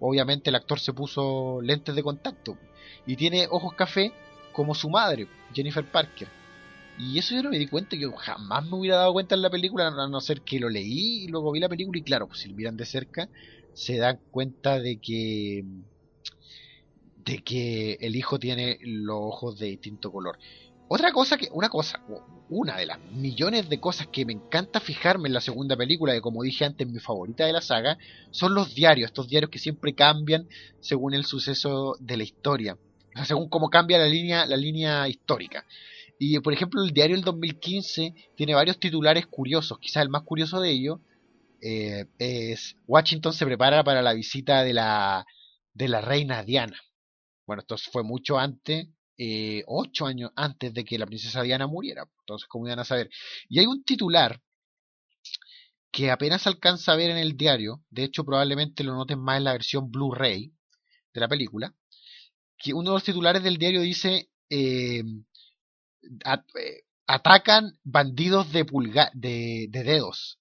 Speaker 1: Obviamente el actor se puso lentes de contacto y tiene ojos café como su madre, Jennifer Parker. Y eso yo no me di cuenta, que jamás me hubiera dado cuenta en la película, a no ser que lo leí y luego vi la película y claro, pues si lo miran de cerca, se dan cuenta de que de que el hijo tiene los ojos de distinto color. Otra cosa que, una cosa, una de las millones de cosas que me encanta fijarme en la segunda película, que como dije antes, mi favorita de la saga, son los diarios, estos diarios que siempre cambian según el suceso de la historia, o sea, según cómo cambia la línea, la línea histórica. Y por ejemplo, el diario del 2015 tiene varios titulares curiosos, quizás el más curioso de ellos eh, es Washington se prepara para la visita de la, de la reina Diana. Bueno, esto fue mucho antes eh, ocho años antes de que la princesa Diana muriera. Entonces, como iban a saber? Y hay un titular que apenas alcanza a ver en el diario, de hecho probablemente lo noten más en la versión Blu-ray de la película, que uno de los titulares del diario dice eh, eh, atacan bandidos de, pulga de, de dedos.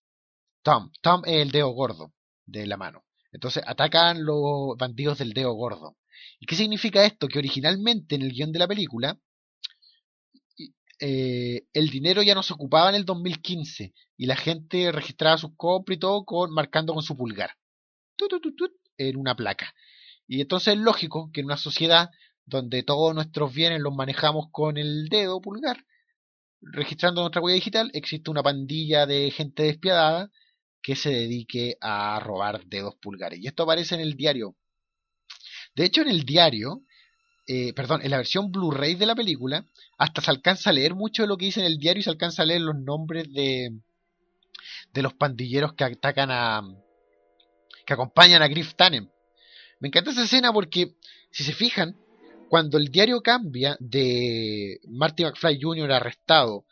Speaker 1: Tom, Tom es el dedo gordo de la mano. Entonces atacan los bandidos del dedo gordo. ¿Y qué significa esto? Que originalmente en el guion de la película eh, el dinero ya no se ocupaba en el 2015 y la gente registraba sus compras y todo con, marcando con su pulgar en una placa. Y entonces es lógico que en una sociedad donde todos nuestros bienes los manejamos con el dedo pulgar, registrando nuestra huella digital, existe una pandilla de gente despiadada que se dedique a robar dedos pulgares. Y esto aparece en el diario de hecho, en el diario, eh, perdón, en la versión Blu-ray de la película, hasta se alcanza a leer mucho de lo que dice en el diario y se alcanza a leer los nombres de, de los pandilleros que atacan a. que acompañan a Griff Tannen. Me encanta esa escena porque, si se fijan, cuando el diario cambia de Marty McFly Jr. arrestado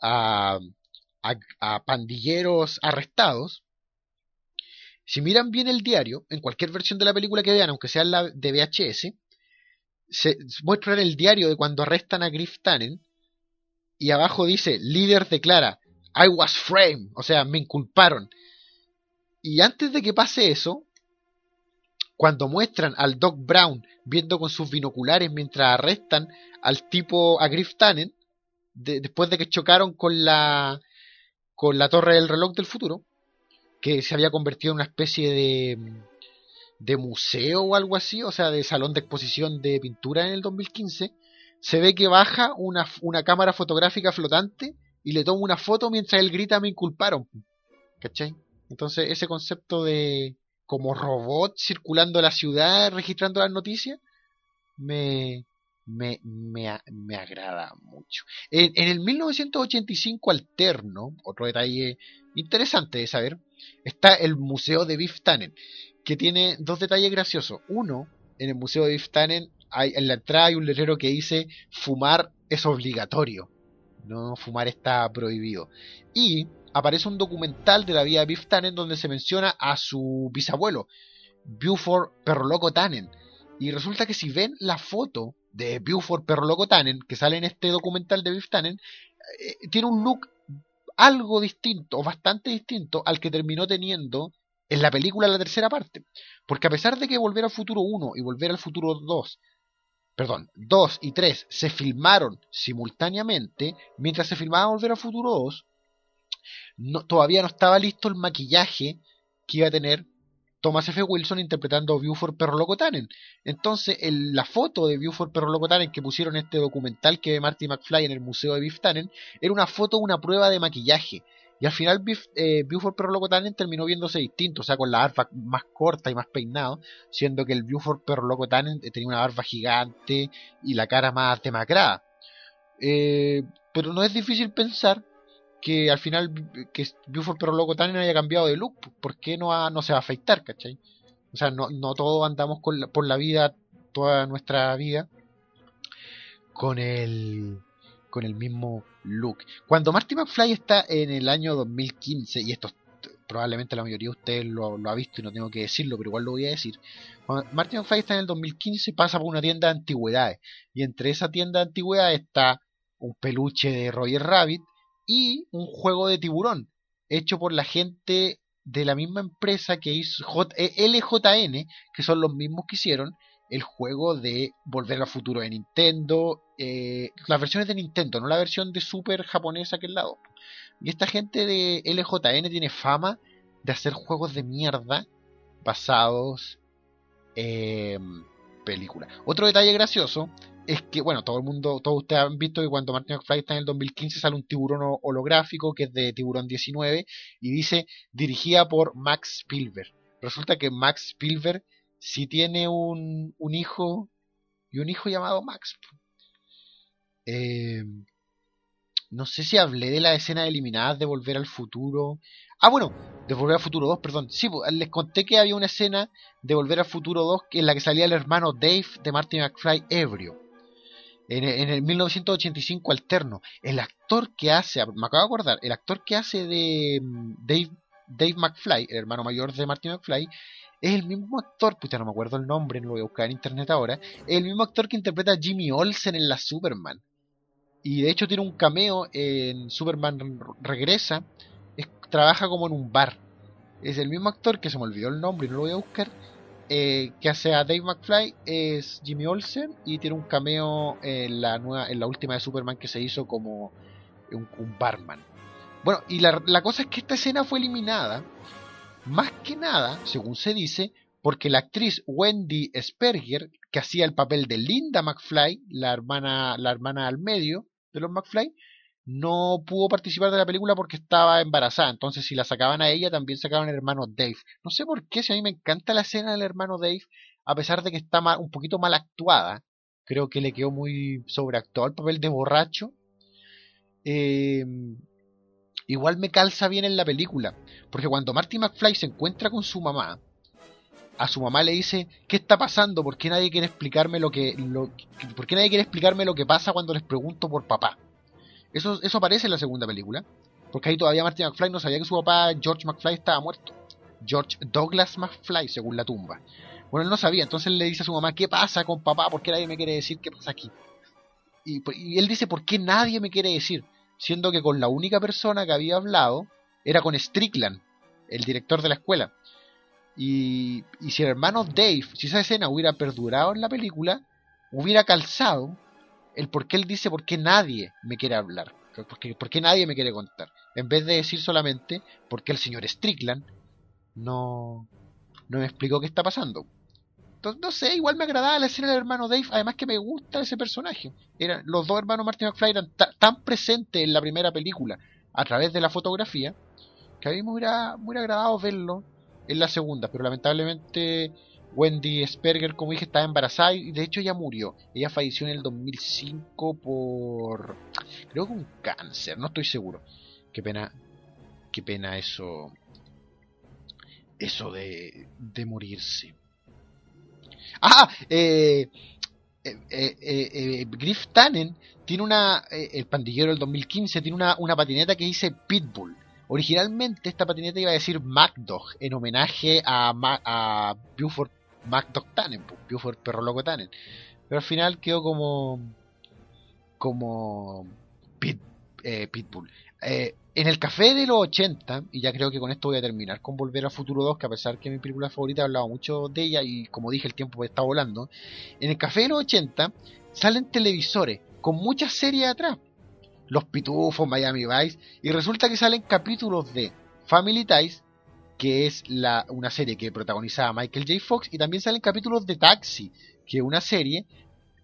Speaker 1: a, a, pandilleros arrestados, si miran bien el diario, en cualquier versión de la película que vean, aunque sea la de VHS, se muestra el diario de cuando arrestan a Griff Tannen y abajo dice, líder declara, I was framed, o sea, me inculparon. Y antes de que pase eso, cuando muestran al Doc Brown viendo con sus binoculares mientras arrestan al tipo, a Griff Tannen, después de que chocaron con la, con la torre del reloj del futuro, que se había convertido en una especie de, de museo o algo así, o sea, de salón de exposición de pintura en el 2015, se ve que baja una, una cámara fotográfica flotante y le toma una foto mientras él grita me inculparon. ¿Cachai? Entonces ese concepto de como robot circulando la ciudad, registrando las noticias, me, me, me, me agrada mucho. En, en, el 1985 alterno, otro detalle interesante de saber, está el Museo de Biff Tannen, que tiene dos detalles graciosos. Uno, en el Museo de Biff Tannen, hay, en la entrada hay un letrero que dice fumar es obligatorio, no fumar está prohibido. Y aparece un documental de la vida de Biff Tannen donde se menciona a su bisabuelo, Buford Perloco Tannen. Y resulta que si ven la foto de Buford Perloco Tannen, que sale en este documental de Biff Tannen, eh, tiene un look algo distinto, bastante distinto, al que terminó teniendo en la película la tercera parte. Porque a pesar de que Volver al Futuro 1 y Volver al Futuro 2, perdón, 2 y 3 se filmaron simultáneamente, mientras se filmaba Volver al Futuro 2, no, todavía no estaba listo el maquillaje que iba a tener Thomas F. Wilson interpretando a Buford Perro Loco Tannen. Entonces, la foto de Buford Perro Loco Tannen que pusieron en este documental que ve Marty McFly en el museo de Biff era una foto, una prueba de maquillaje. Y al final eh, Buford Perro Loco Tannen terminó viéndose distinto, o sea, con la barba más corta y más peinado, siendo que el Buford Perro Loco Tannen eh, tenía una barba gigante y la cara más demacrada. Eh, pero no es difícil pensar que al final que Buford Perro Loco Tannen haya cambiado de look, ¿por qué no, no se va a afeitar, cachai? O sea, no, no todos andamos por la vida, toda nuestra vida, con el, con el mismo look. Cuando Marty McFly está en el año 2015, y esto probablemente la mayoría de ustedes lo, ha visto y no tengo que decirlo, pero igual lo voy a decir. Cuando Marty McFly está en el 2015, pasa por una tienda de antigüedades, y entre esa tienda de antigüedades está un peluche de Roger Rabbit, y un juego de tiburón hecho por la gente de la misma empresa que hizo eh, LJN, que son los mismos que hicieron el juego de Volver al Futuro de Nintendo, eh, las versiones de Nintendo, no la versión de Super japonesa que es la otra. Y esta gente de LJN tiene fama de hacer juegos de mierda basados eh, película. Otro detalle gracioso es que, bueno, todo el mundo, todos ustedes han visto que cuando Martin McFly está en el 2015 sale un tiburón holográfico que es de Tiburón 19 y dice dirigida por Max Spielberg. Resulta que Max Spielberg sí tiene un, un hijo y un hijo llamado Max. Eh, no sé si hablé de la escena eliminada de Volver al Futuro. Ah, bueno, de Volver al Futuro 2, perdón. Sí, les conté que había una escena de Volver al Futuro 2 en la que salía el hermano Dave de Martin McFly ebrio. En, el 1985 alterno. El actor que hace, me acabo de acordar, el actor que hace de mm, Dave, Dave McFly, el hermano mayor de Martin McFly, es el mismo actor, puta, no me acuerdo el nombre, no lo voy a buscar en internet ahora, es el mismo actor que interpreta a Jimmy Olsen en la Superman. Y de hecho tiene un cameo en Superman Regresa. trabaja como en un bar. Es el mismo actor que se me olvidó el nombre y no lo voy a buscar. Eh, que hace a Dave McFly es Jimmy Olsen y tiene un cameo en la nueva, en la última de Superman que se hizo como un, barman. Bueno, y la, la cosa es que esta escena fue eliminada, más que nada, según se dice, porque la actriz Wendy Sperger, que hacía el papel de Linda McFly, la hermana, la hermana al medio, de los McFly, no pudo participar de la película porque estaba embarazada. Entonces, si la sacaban a ella, también sacaban al hermano Dave. No sé por qué, si a mí me encanta la escena del hermano Dave, a pesar de que está un poquito mal actuada. Creo que le quedó muy sobreactuado el papel de borracho. Em, igual me calza bien en la película. Porque cuando Marty McFly se encuentra con su mamá, a su mamá le dice, ¿qué está pasando? ¿Por qué nadie quiere explicarme lo que, lo, ¿por qué nadie quiere explicarme lo que pasa cuando les pregunto por papá? Eso, eso aparece en la segunda película, porque ahí todavía Martin McFly no sabía que su papá George McFly estaba muerto. George Douglas McFly, según la tumba. Bueno, él no sabía, entonces le dice a su mamá, ¿qué pasa con papá? ¿Por qué nadie me quiere decir qué pasa aquí? Y, y él dice, ¿por qué nadie me quiere decir? Siendo que con la única persona que había hablado era con Strickland, el director de la escuela. Y, si el hermano Dave, si esa escena hubiera perdurado en la película, hubiera calzado el por qué él dice por qué nadie me quiere hablar, porque, por qué nadie me quiere contar, en vez de decir solamente por qué el señor Strickland no, no me explicó qué está pasando. Entonces, no sé, igual me agradaba la escena del hermano Dave, además que me gusta ese personaje. Los dos hermanos Martin McFly eran tan presentes en la primera película a través de la fotografía que a mí me hubiera, me hubiera agradado verlo en la segunda, pero lamentablemente Wendy Sperger, como dije, estaba embarazada y de hecho ya murió. Ella falleció en el 2005 por, creo que un cáncer, no estoy seguro. Qué pena, qué pena eso, eso de, de morirse. Ah, eh, eh, eh, Griff Tannen tiene una, el pandillero del 2015, tiene una, una patineta que dice Pitbull. Originalmente esta patineta iba a decir MacDog en homenaje a, a Buford MacDog Tannen, Buford Perro Loco Tannen. Pero al final quedó como como eh, Pitbull. Eh, en el café de los 80, y ya creo que con esto voy a terminar con Volver a Futuro 2, que a pesar que mi película favorita he hablado mucho de ella y como dije el tiempo está volando, en el café de los 80 salen televisores con muchas series atrás los Pitufos, Miami Vice, y resulta que salen capítulos de Family Ties, que es la, una serie que protagonizaba Michael J. Fox, y también salen capítulos de Taxi, que es una serie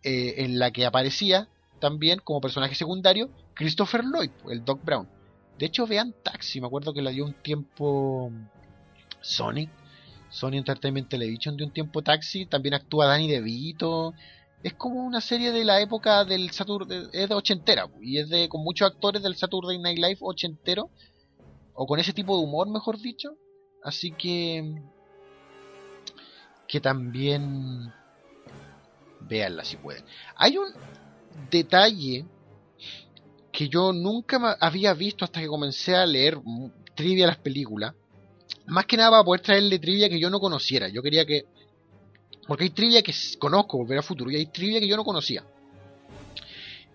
Speaker 1: eh, en la que aparecía también como personaje secundario Christopher Lloyd, el Doc Brown. De hecho, vean Taxi, me acuerdo que la dio un tiempo Sony, Sony Entertainment Television de un tiempo Taxi, también actúa Danny DeVito, es como una serie de la época del Saturday, es de ochentera, y es de con muchos actores del Saturday Night Live ochentero, o con ese tipo de humor, mejor dicho. Así que que también véanla si pueden. Hay un detalle que yo nunca había visto hasta que comencé a leer trivia las películas. Más que nada para poder traerle trivia que yo no conociera. Yo quería que porque hay trivia que conozco, Volver a Futuro, y hay trivia que yo no conocía.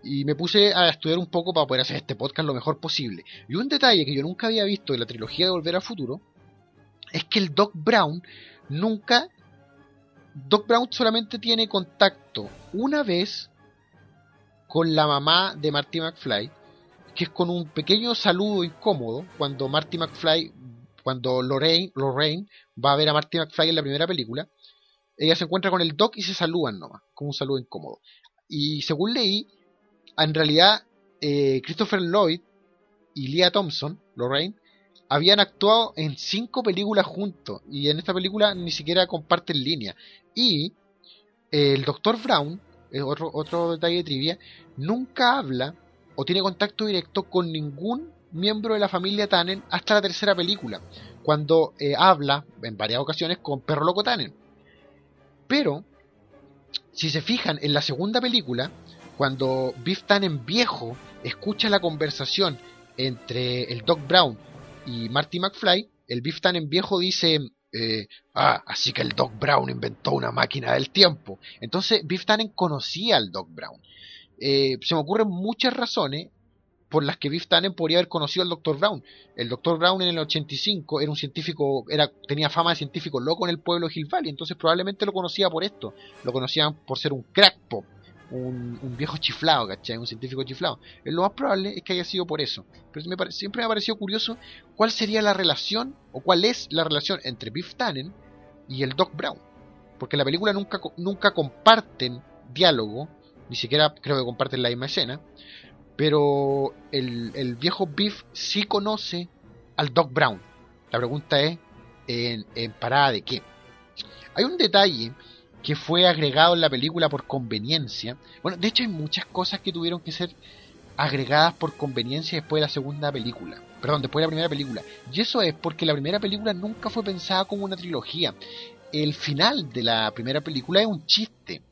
Speaker 1: Y me puse a estudiar un poco para poder hacer este podcast lo mejor posible. Y un detalle que yo nunca había visto de la trilogía de Volver a Futuro es que el Doc Brown nunca... Doc Brown solamente tiene contacto una vez con la mamá de Marty McFly, que es con un pequeño saludo incómodo cuando Marty McFly, cuando Lorraine, Lorraine va a ver a Marty McFly en la primera película, ella se encuentra con el Doc y se saludan nomás, como un saludo incómodo. Y según leí, en realidad eh, Christopher Lloyd y Leah Thompson, Lorraine, habían actuado en cinco películas juntos y en esta película ni siquiera comparten línea. Y el Dr. Brown, otro, detalle de trivia, nunca habla o tiene contacto directo con ningún miembro de la familia Tannen hasta la tercera película, cuando eh, habla en varias ocasiones con Perro Loco Tannen. Pero, si se fijan en la segunda película, cuando Biff Tannen viejo escucha la conversación entre el Doc Brown y Marty McFly, el Biff Tannen viejo dice, eh, ah, así que el Doc Brown inventó una máquina del tiempo. Entonces Biff Tannen conocía al Doc Brown. Eh, se me ocurren muchas razones por las que Biff Tannen podría haber conocido al Dr. Brown. El Dr. Brown en el 85 era un científico, era, tenía fama de científico loco en el pueblo de Hill Valley, entonces probablemente lo conocía por esto. Lo conocían por ser un crack pop, un, viejo chiflado, ¿cachai? Un científico chiflado. Lo más probable es que haya sido por eso. Pero siempre me ha parecido curioso cuál sería la relación, o cuál es la relación entre Biff Tannen y el Doc Brown. Porque en la película nunca, nunca comparten diálogo, ni siquiera creo que comparten la misma escena, pero el, viejo Biff sí conoce al Doc Brown. La pregunta es, ¿en, en parada de qué? Hay un detalle que fue agregado en la película por conveniencia. Bueno, de hecho hay muchas cosas que tuvieron que ser agregadas por conveniencia después de la segunda película. Perdón, después de la primera película. Y eso es porque la primera película nunca fue pensada como una trilogía. El final de la primera película es un chiste,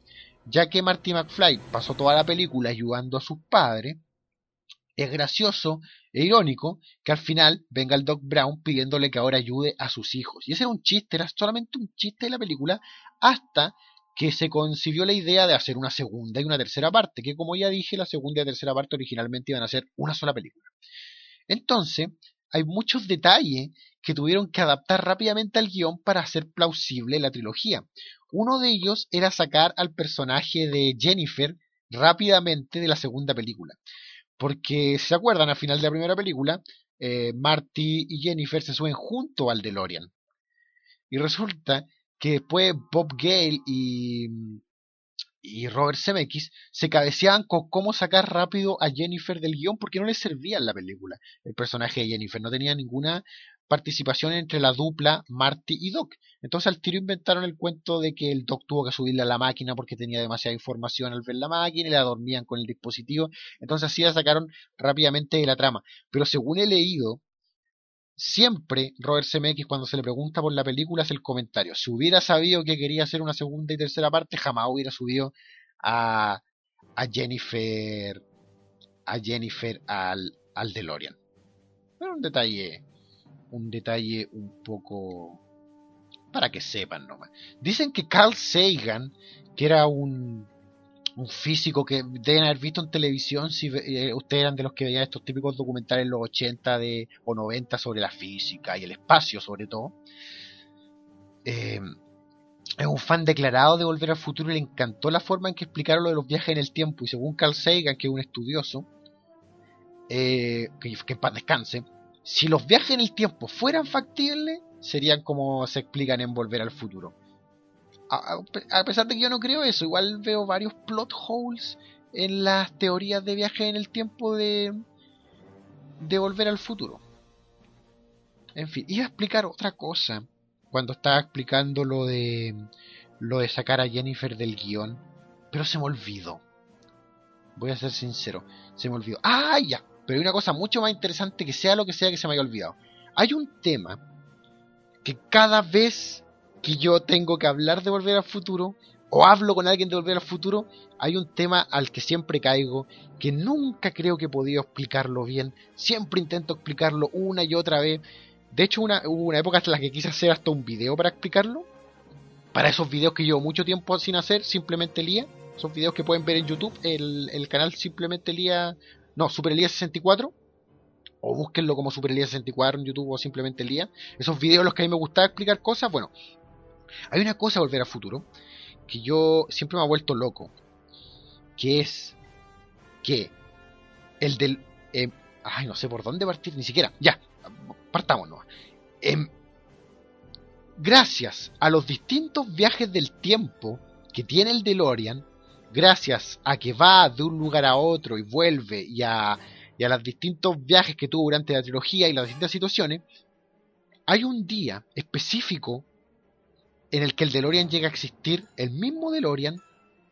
Speaker 1: ya que Marty McFly pasó toda la película ayudando a sus padres es gracioso e irónico que al final venga el Doc Brown pidiéndole que ahora ayude a sus hijos. Y ese era un chiste, era solamente un chiste de la película hasta que se concibió la idea de hacer una segunda y una tercera parte, que como ya dije, la segunda y la tercera parte originalmente iban a ser una sola película. Entonces, hay muchos detalles que tuvieron que adaptar rápidamente al guion para hacer plausible la trilogía. Uno de ellos era sacar al personaje de Jennifer rápidamente de la segunda película. Porque, se acuerdan, al final de la primera película, eh, Marty y Jennifer se suben junto al DeLorean. Y resulta que después Bob Gale y, y Robert Zemeckis se cabeceaban con cómo sacar rápido a Jennifer del guion porque no les servía en la película el personaje de Jennifer. No tenía ninguna participación entre la dupla Marty y Doc. Entonces al tiro inventaron el cuento de que el Doc tuvo que subirle a la máquina porque tenía demasiada información al ver la máquina y la dormían con el dispositivo. Entonces así la sacaron rápidamente de la trama. Pero según he leído, siempre Robert Zemeckis cuando se le pregunta por la película hace el comentario. Si hubiera sabido que quería hacer una segunda y tercera parte, jamás hubiera subido a, a Jennifer a Jennifer al, al DeLorean. Pero un detalle un detalle un poco para que sepan nomás. Dicen que Carl Sagan, que era un, un físico que deben haber visto en televisión si eh, ustedes eran de los que veían estos típicos documentales en los 80 de, o 90 sobre la física y el espacio sobre todo. Eh, es un fan declarado de Volver al Futuro y le encantó la forma en que explicaron lo de los viajes en el tiempo. Y según Carl Sagan, que es un estudioso, eh, que, que en paz descanse, si los viajes en el tiempo fueran factibles, serían como se explican en Volver al Futuro. A, pesar de que yo no creo eso, igual veo varios plot holes en las teorías de viaje en el tiempo de, de Volver al Futuro. En fin, iba a explicar otra cosa cuando estaba explicando lo de lo de sacar a Jennifer del guion, pero se me olvidó. Voy a ser sincero, se me olvidó. ¡Ah, ya! Pero hay una cosa mucho más interesante que sea lo que sea que se me haya olvidado. Hay un tema que cada vez que yo tengo que hablar de Volver al Futuro, o hablo con alguien de Volver al Futuro, hay un tema al que siempre caigo, que nunca creo que he podido explicarlo bien. Siempre intento explicarlo una y otra vez. De hecho, una, hubo una época hasta la que quise hacer hasta un video para explicarlo. Para esos videos que llevo mucho tiempo sin hacer, simplemente lía. Son videos que pueden ver en YouTube. El, el canal simplemente lía no, Super Elías 64. O búsquenlo como Super Elías 64 en YouTube o simplemente Elías. Esos videos los que a mí me gustaba explicar cosas. Bueno, hay una cosa volver al futuro que yo siempre me ha vuelto loco. Que es que el del... Eh, ay, no sé por dónde partir, ni siquiera. Ya, partamos ¿no? gracias a los distintos viajes del tiempo que tiene el DeLorean, gracias a que va de un lugar a otro y vuelve y a, y a los distintos viajes que tuvo durante la trilogía y las distintas situaciones, hay un día específico en el que el DeLorean llega a existir, el mismo DeLorean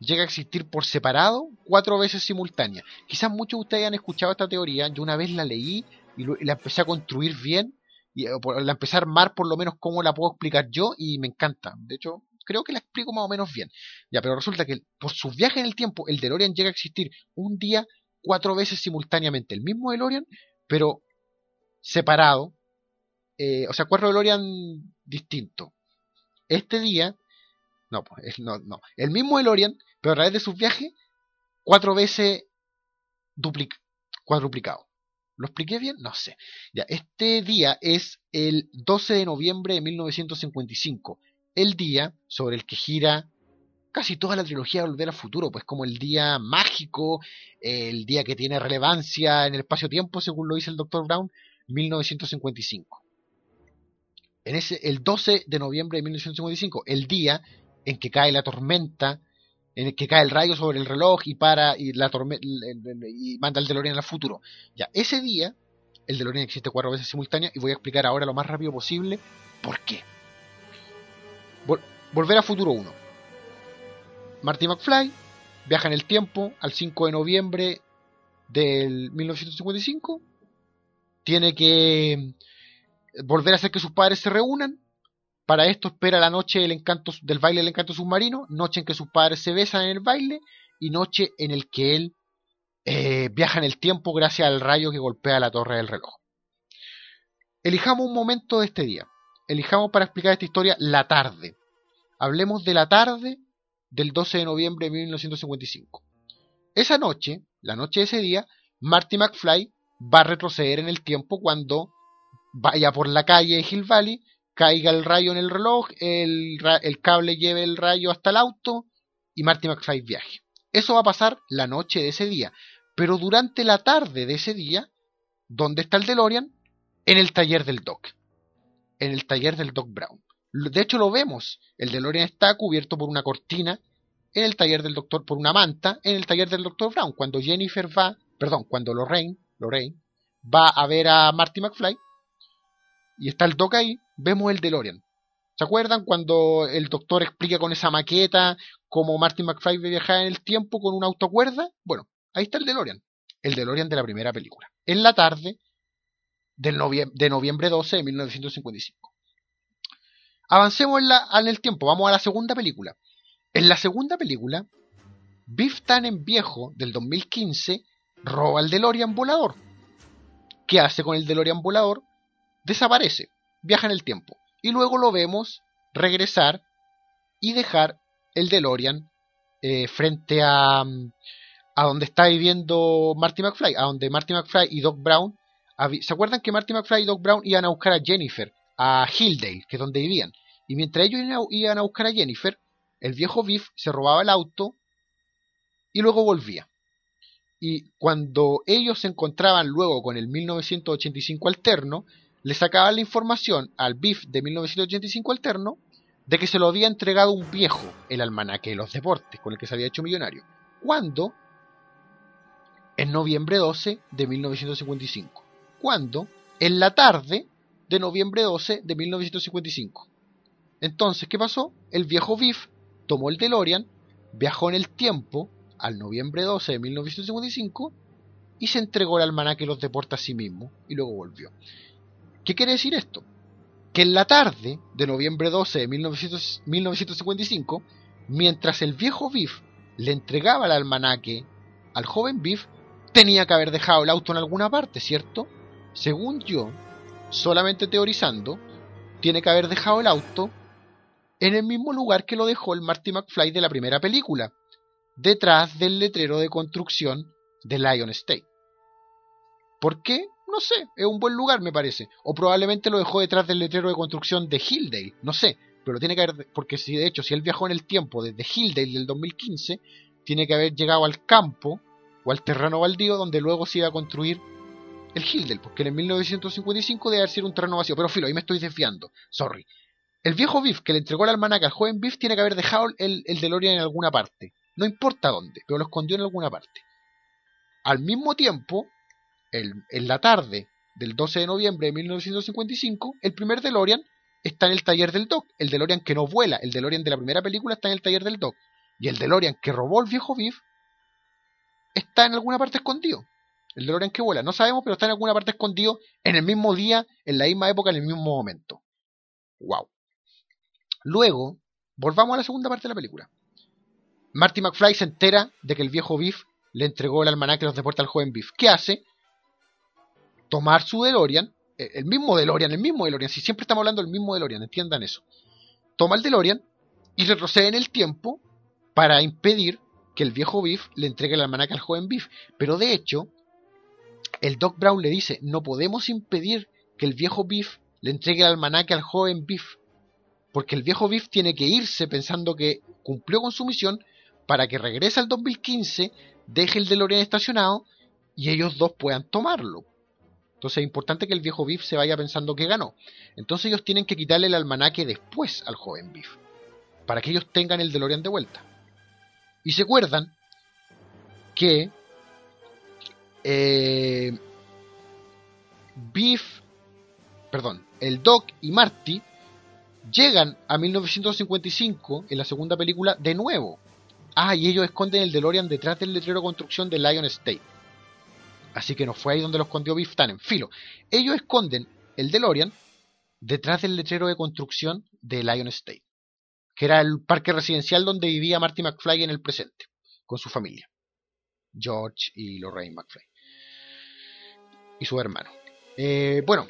Speaker 1: llega a existir por separado cuatro veces simultánea. Quizás muchos de ustedes han escuchado esta teoría, yo una vez la leí y, la empecé a construir bien, y eh, la empecé a armar por lo menos como la puedo explicar yo y me encanta. De hecho, creo que la explico más o menos bien. Ya, pero resulta que por su viaje en el tiempo, el DeLorean llega a existir un día cuatro veces simultáneamente. El mismo DeLorean, pero separado. Eh, o sea, cuatro DeLorean distintos. Este día, no, pues, no, no. El mismo DeLorean, pero a través de sus viajes, cuatro veces cuadruplicado. ¿Lo expliqué bien? No sé. Ya, este día es el 12 de noviembre de 1955 el día sobre el que gira casi toda la trilogía de Volver al Futuro, pues como el día mágico, el día que tiene relevancia en el espacio-tiempo, según lo dice el Dr. Brown, 1955. En ese, el 12 de noviembre de 1955, el día en que cae la tormenta, en el que cae el rayo sobre el reloj y para y la y manda el DeLorean al futuro. Ya, ese día el DeLorean existe cuatro veces simultánea y voy a explicar ahora lo más rápido posible por qué. Volver a Futuro 1. Marty McFly viaja en el tiempo al 5 de noviembre del 1955. Tiene que volver a hacer que sus padres se reúnan. Para esto espera la noche del, encanto, del baile del encanto submarino, noche en que sus padres se besan en el baile y noche en el que él eh, viaja en el tiempo gracias al rayo que golpea la torre del reloj. Elijamos un momento de este día. Elijamos para explicar esta historia la tarde. Hablemos de la tarde del 12 de noviembre de 1955. Esa noche, la noche de ese día, Marty McFly va a retroceder en el tiempo cuando vaya por la calle de Hill Valley, caiga el rayo en el reloj, el, cable lleve el rayo hasta el auto y Marty McFly viaje. Eso va a pasar la noche de ese día. Pero durante la tarde de ese día, ¿dónde está el DeLorean? En el taller del Doc. En el taller del Doc Brown. De hecho lo vemos, el DeLorean está cubierto por una cortina en el taller del doctor, por una manta en el taller del doctor Brown. Cuando Jennifer va, perdón, cuando Lorraine, Lorraine va a ver a Marty McFly y está el doc ahí, vemos el DeLorean. ¿Se acuerdan cuando el doctor explica con esa maqueta cómo Marty McFly viajar en el tiempo con una autocuerda? Bueno, ahí está el DeLorean, el DeLorean de la primera película, en la tarde del de noviembre 12 de 1955. Avancemos en, el tiempo, vamos a la segunda película. En la segunda película, Biff Tannen viejo del 2015 roba el DeLorean volador. ¿Qué hace con el DeLorean volador? Desaparece, viaja en el tiempo. Y luego lo vemos regresar y dejar el DeLorean eh, frente a, a donde está viviendo Marty McFly, a donde Marty McFly y Doc Brown. ¿Se acuerdan que Marty McFly y Doc Brown iban a buscar a Jennifer, a Hilldale, que es donde vivían? Y mientras ellos iban a buscar a Jennifer, el viejo Biff se robaba el auto y luego volvía. Y cuando ellos se encontraban luego con el 1985 alterno, le sacaban la información al Biff de 1985 alterno de que se lo había entregado un viejo, el almanaque de los deportes, con el que se había hecho millonario. Cuando, en noviembre 12 de 1955. Cuando, en la tarde de noviembre 12 de 1955. Entonces, ¿qué pasó? El viejo Biff tomó el DeLorean, viajó en el tiempo al noviembre 12 de 1955 y se entregó el almanaque los deportes a sí mismo y luego volvió. ¿Qué quiere decir esto? Que en la tarde de noviembre 12 de 1955, mientras el viejo Biff le entregaba el almanaque al joven Biff, tenía que haber dejado el auto en alguna parte, ¿cierto? Según yo, solamente teorizando, tiene que haber dejado el auto en el mismo lugar que lo dejó el Marty McFly de la primera película, detrás del letrero de construcción de Lion State. ¿Por qué? No sé, es un buen lugar me parece. O probablemente lo dejó detrás del letrero de construcción de Hilldale, no sé. Pero tiene que haber, porque si de hecho, si él viajó en el tiempo desde Hilldale del 2015, tiene que haber llegado al campo o al terreno baldío donde luego se iba a construir el Hilldale, porque en el 1955 debe haber sido un terreno vacío. Pero filo, ahí me estoy desviando, sorry. El viejo Biff que le entregó el almanaque al joven Biff tiene que haber dejado el, el DeLorean en alguna parte. No importa dónde, pero lo escondió en alguna parte. Al mismo tiempo, en la tarde del 12 de noviembre de 1955, el primer DeLorean está en el taller del Doc. El DeLorean que no vuela, el DeLorean de la primera película está en el taller del Doc. Y el DeLorean que robó el viejo Biff está en alguna parte escondido. El DeLorean que vuela, no sabemos, pero está en alguna parte escondido en el mismo día, en la misma época, en el mismo momento. ¡Wow! Luego, volvamos a la segunda parte de la película. Marty McFly se entera de que el viejo Biff le entregó el almanaque y los deporta al joven Biff. ¿Qué hace? Tomar su DeLorean, eh, el mismo DeLorean, el mismo DeLorean, si siempre estamos hablando del mismo DeLorean, entiendan eso. Toma el DeLorean y retrocede en el tiempo para impedir que el viejo Biff le entregue el almanaque al joven Biff. Pero de hecho, el Doc Brown le dice, no podemos impedir que el viejo Biff le entregue el almanaque al joven Biff. Porque el viejo Biff tiene que irse pensando que cumplió con su misión para que regrese al 2015, deje el DeLorean estacionado y ellos dos puedan tomarlo. Entonces es importante que el viejo Biff se vaya pensando que ganó. Entonces ellos tienen que quitarle el almanaque después al joven Biff, para que ellos tengan el DeLorean de vuelta. Y se acuerdan que eh, Biff, perdón, el Doc y Marty llegan a 1955 en la segunda película de nuevo Ah, y ellos esconden el DeLorean detrás del letrero de construcción de Lion State. Así que no fue ahí donde lo escondió Biff en Filo. Ellos esconden el DeLorean detrás del letrero de construcción de Lion State, que era el parque residencial donde vivía Marty McFly en el presente, con su familia. George y Lorraine McFly. Y su hermano. Eh, bueno,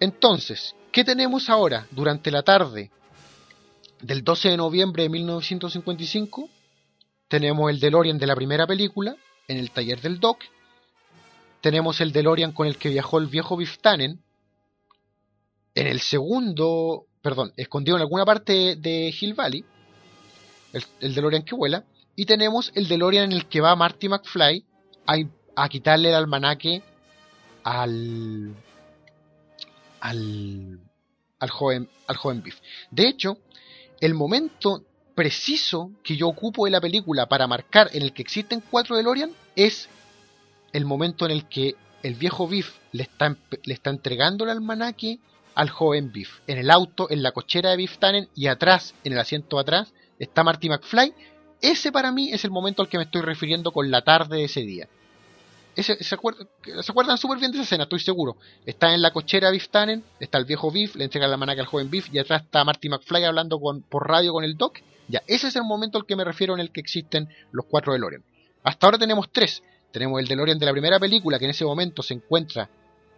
Speaker 1: entonces, ¿qué tenemos ahora durante la tarde del 12 de noviembre de 1955? Tenemos el DeLorean de la primera película, en el taller del Doc. Tenemos el DeLorean con el que viajó el viejo Biff Tannen. En el segundo, perdón, escondido en alguna parte de Hill Valley. El, DeLorean que vuela. Y tenemos el DeLorean en el que va Marty McFly a, a quitarle el almanaque al, al, joven, al joven Biff. De hecho, el momento preciso que yo ocupo de la película para marcar en el que existen cuatro DeLorean es el momento en el que el viejo Biff le está, le está entregando el almanaque al joven Biff. En el auto, en la cochera de Biff Tannen y atrás, en el asiento atrás, está Marty McFly. Ese para mí es el momento al que me estoy refiriendo con la tarde de ese día. ¿Se, acuerdan, súper bien de esa escena, estoy seguro. Está en la cochera Biff Tannen, está el viejo Biff, le entrega la almanaque al joven Biff y atrás está Marty McFly hablando con, por radio con el Doc ya, ese es el momento al que me refiero en el que existen los cuatro DeLorean. Hasta ahora tenemos tres. Tenemos el DeLorean de la primera película, que en ese momento se encuentra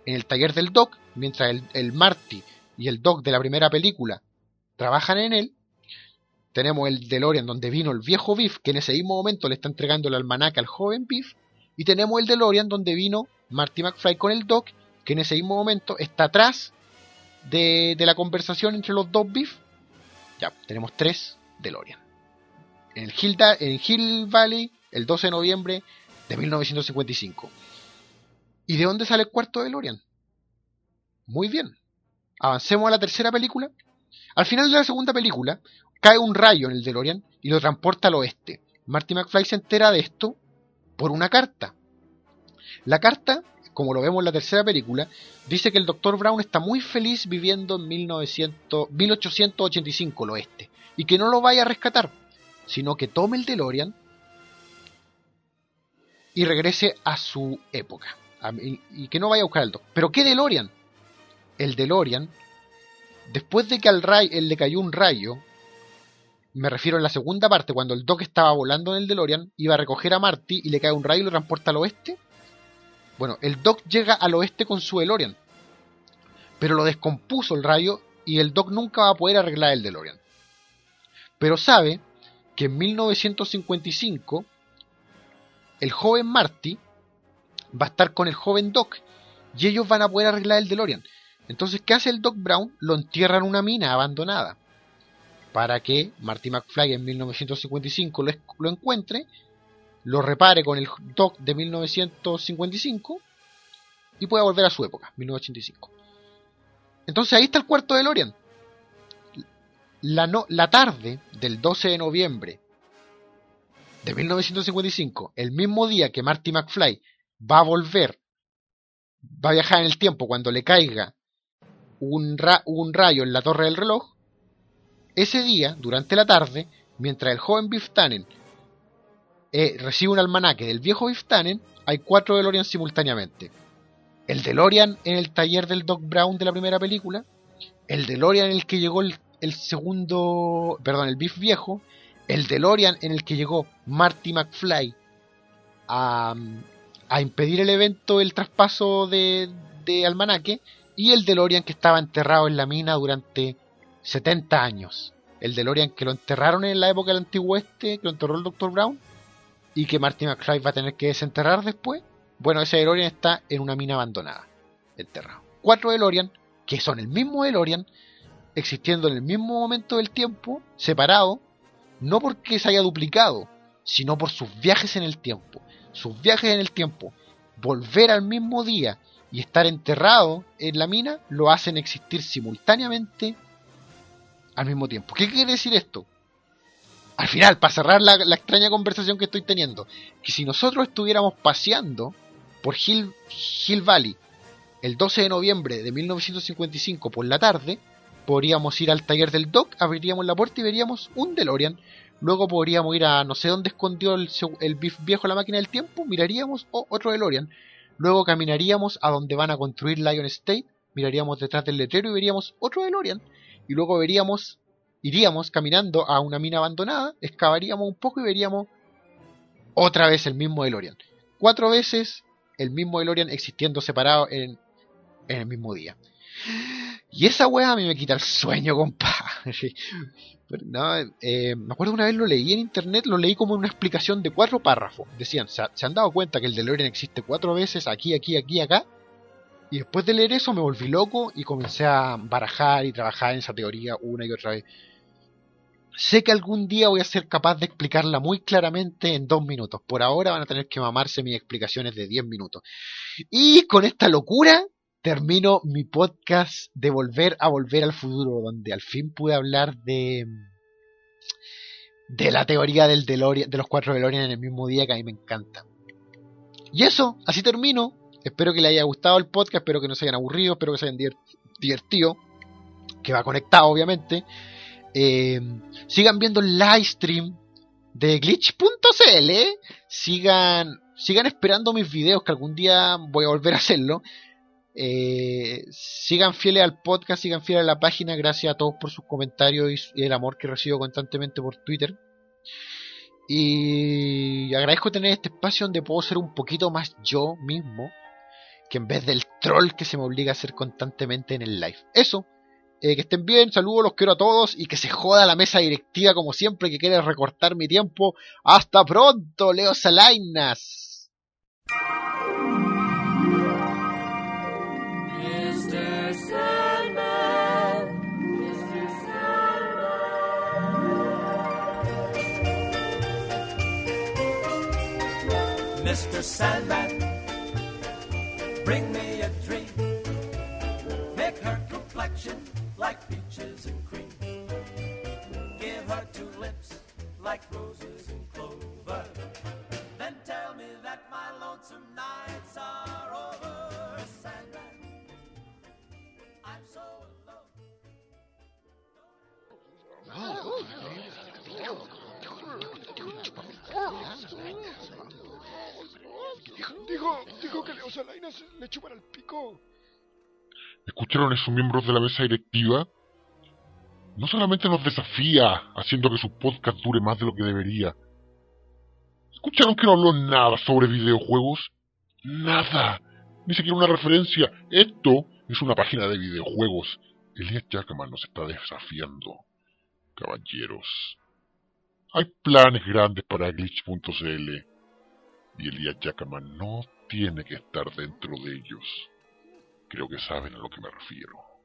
Speaker 1: en el taller del Doc, mientras el, Marty y el Doc de la primera película trabajan en él. Tenemos el DeLorean donde vino el viejo Biff, que en ese mismo momento le está entregando el almanaque al joven Biff. Y tenemos el DeLorean donde vino Marty McFly con el Doc, que en ese mismo momento está atrás de, de la conversación entre los dos Biff. Ya, tenemos tres DeLorean. En Hill, en Hill Valley, el 12 de noviembre de 1955. ¿Y de dónde sale el cuarto DeLorean? Muy bien. Avancemos a la tercera película. Al final de la segunda película, cae un rayo en el DeLorean y lo transporta al oeste. Marty McFly se entera de esto por una carta. La carta, como lo vemos en la tercera película, dice que el Dr. Brown está muy feliz viviendo en 1900, 1885 el oeste y que no lo vaya a rescatar, sino que tome el DeLorean y regrese a su época. y, que no vaya a buscar el Doc. ¿Pero qué DeLorean? El DeLorean, después de que al ray, él le cayó un rayo, me refiero en la segunda parte, cuando el Doc estaba volando en el DeLorean, iba a recoger a Marty y le cae un rayo y lo transporta al oeste. Bueno, el Doc llega al oeste con su DeLorean, pero lo descompuso el rayo y el Doc nunca va a poder arreglar el DeLorean pero sabe que en 1955 el joven Marty va a estar con el joven Doc y ellos van a poder arreglar el DeLorean. Entonces, ¿qué hace el Doc Brown? Lo entierra en una mina abandonada para que Marty McFly en 1955 lo, lo encuentre, lo repare con el Doc de 1955 y pueda volver a su época, 1985. Entonces ahí está el cuarto DeLorean la, no, la tarde del 12 de noviembre de 1955, el mismo día que Marty McFly va a volver, va a viajar en el tiempo cuando le caiga un, un rayo en la torre del reloj, ese día, durante la tarde, mientras el joven Biff Tannen eh, recibe un almanaque del viejo Biff Tannen, hay cuatro DeLorean simultáneamente. El DeLorean en el taller del Doc Brown de la primera película, el DeLorean en el que llegó el, segundo, perdón, el Biff viejo, el DeLorean en el que llegó Marty McFly a, impedir el evento, el traspaso de almanaque, y el DeLorean que estaba enterrado en la mina durante 70 años. El DeLorean que lo enterraron en la época del antiguo oeste, que lo enterró el Dr. Brown, y que Marty McFly va a tener que desenterrar después. Bueno, ese DeLorean está en una mina abandonada, enterrado. Cuatro DeLorean, que son el mismo DeLorean, existiendo en el mismo momento del tiempo, separado, no porque se haya duplicado, sino por sus viajes en el tiempo. Sus viajes en el tiempo, volver al mismo día y estar enterrado en la mina, lo hacen existir simultáneamente al mismo tiempo. ¿Qué quiere decir esto? Al final, para cerrar la, extraña conversación que estoy teniendo, que si nosotros estuviéramos paseando por Hill, Valley el 12 de noviembre de 1955 por la tarde, podríamos ir al taller del Doc, abriríamos la puerta y veríamos un DeLorean. Luego podríamos ir a no sé dónde escondió el, el viejo la máquina del tiempo, miraríamos otro DeLorean. Luego caminaríamos a donde van a construir Lion State, miraríamos detrás del letrero y veríamos otro DeLorean. Y luego veríamos, iríamos caminando a una mina abandonada, excavaríamos un poco y veríamos otra vez el mismo DeLorean. Cuatro veces el mismo DeLorean existiendo separado en, en el mismo día. Y esa weá a mí me quita el sueño, compa. no, eh, me acuerdo una vez lo leí en internet, lo leí como una explicación de cuatro párrafos. Decían, ¿se, han dado cuenta que el DeLorean existe cuatro veces, aquí, aquí, aquí, acá? Y después de leer eso me volví loco y comencé a barajar y trabajar en esa teoría una y otra vez. Sé que algún día voy a ser capaz de explicarla muy claramente en dos minutos. Por ahora van a tener que mamarse mis explicaciones de diez minutos. Y con esta locura termino mi podcast de Volver a Volver al Futuro, donde al fin pude hablar de de la teoría del de los cuatro DeLorean en el mismo día que a mí me encanta. Y eso, así termino. Espero que les haya gustado el podcast, espero que no se hayan aburrido, espero que se hayan divertido, que va conectado obviamente. Eh, sigan viendo el live stream de glitch.cl, sigan, sigan esperando mis videos que algún día voy a volver a hacerlo. Eh, sigan fieles al podcast, sigan fieles a la página. Gracias a todos por sus comentarios y el amor que recibo constantemente por Twitter. Y agradezco tener este espacio donde puedo ser un poquito más yo mismo, que en vez del troll que se me obliga a hacer constantemente en el live. Eso, eh, que estén bien, saludos, los quiero a todos y que se joda la mesa directiva como siempre que quiere recortar mi tiempo. Hasta pronto, Leo Salainas. Mr. Sandman, bring me a dream. Make her complexion like peaches and cream. Give her two lips like roses and clover. Then tell me that my lonesome nights are over. I'm so alone.
Speaker 2: Oh, Dijo, dijo que Leo Salainas le chupan al pico.
Speaker 3: ¿Escucharon esos miembros de la mesa directiva? No solamente nos desafía haciendo que su podcast dure más de lo que debería. ¿Escucharon que no habló nada sobre videojuegos? Nada. Ni siquiera una referencia. Esto es una página de videojuegos. Elías Jackman nos está desafiando. Caballeros. Hay planes grandes para glitch.cl y Elías Jackman no tiene que estar dentro de ellos. Creo que saben a lo que me refiero.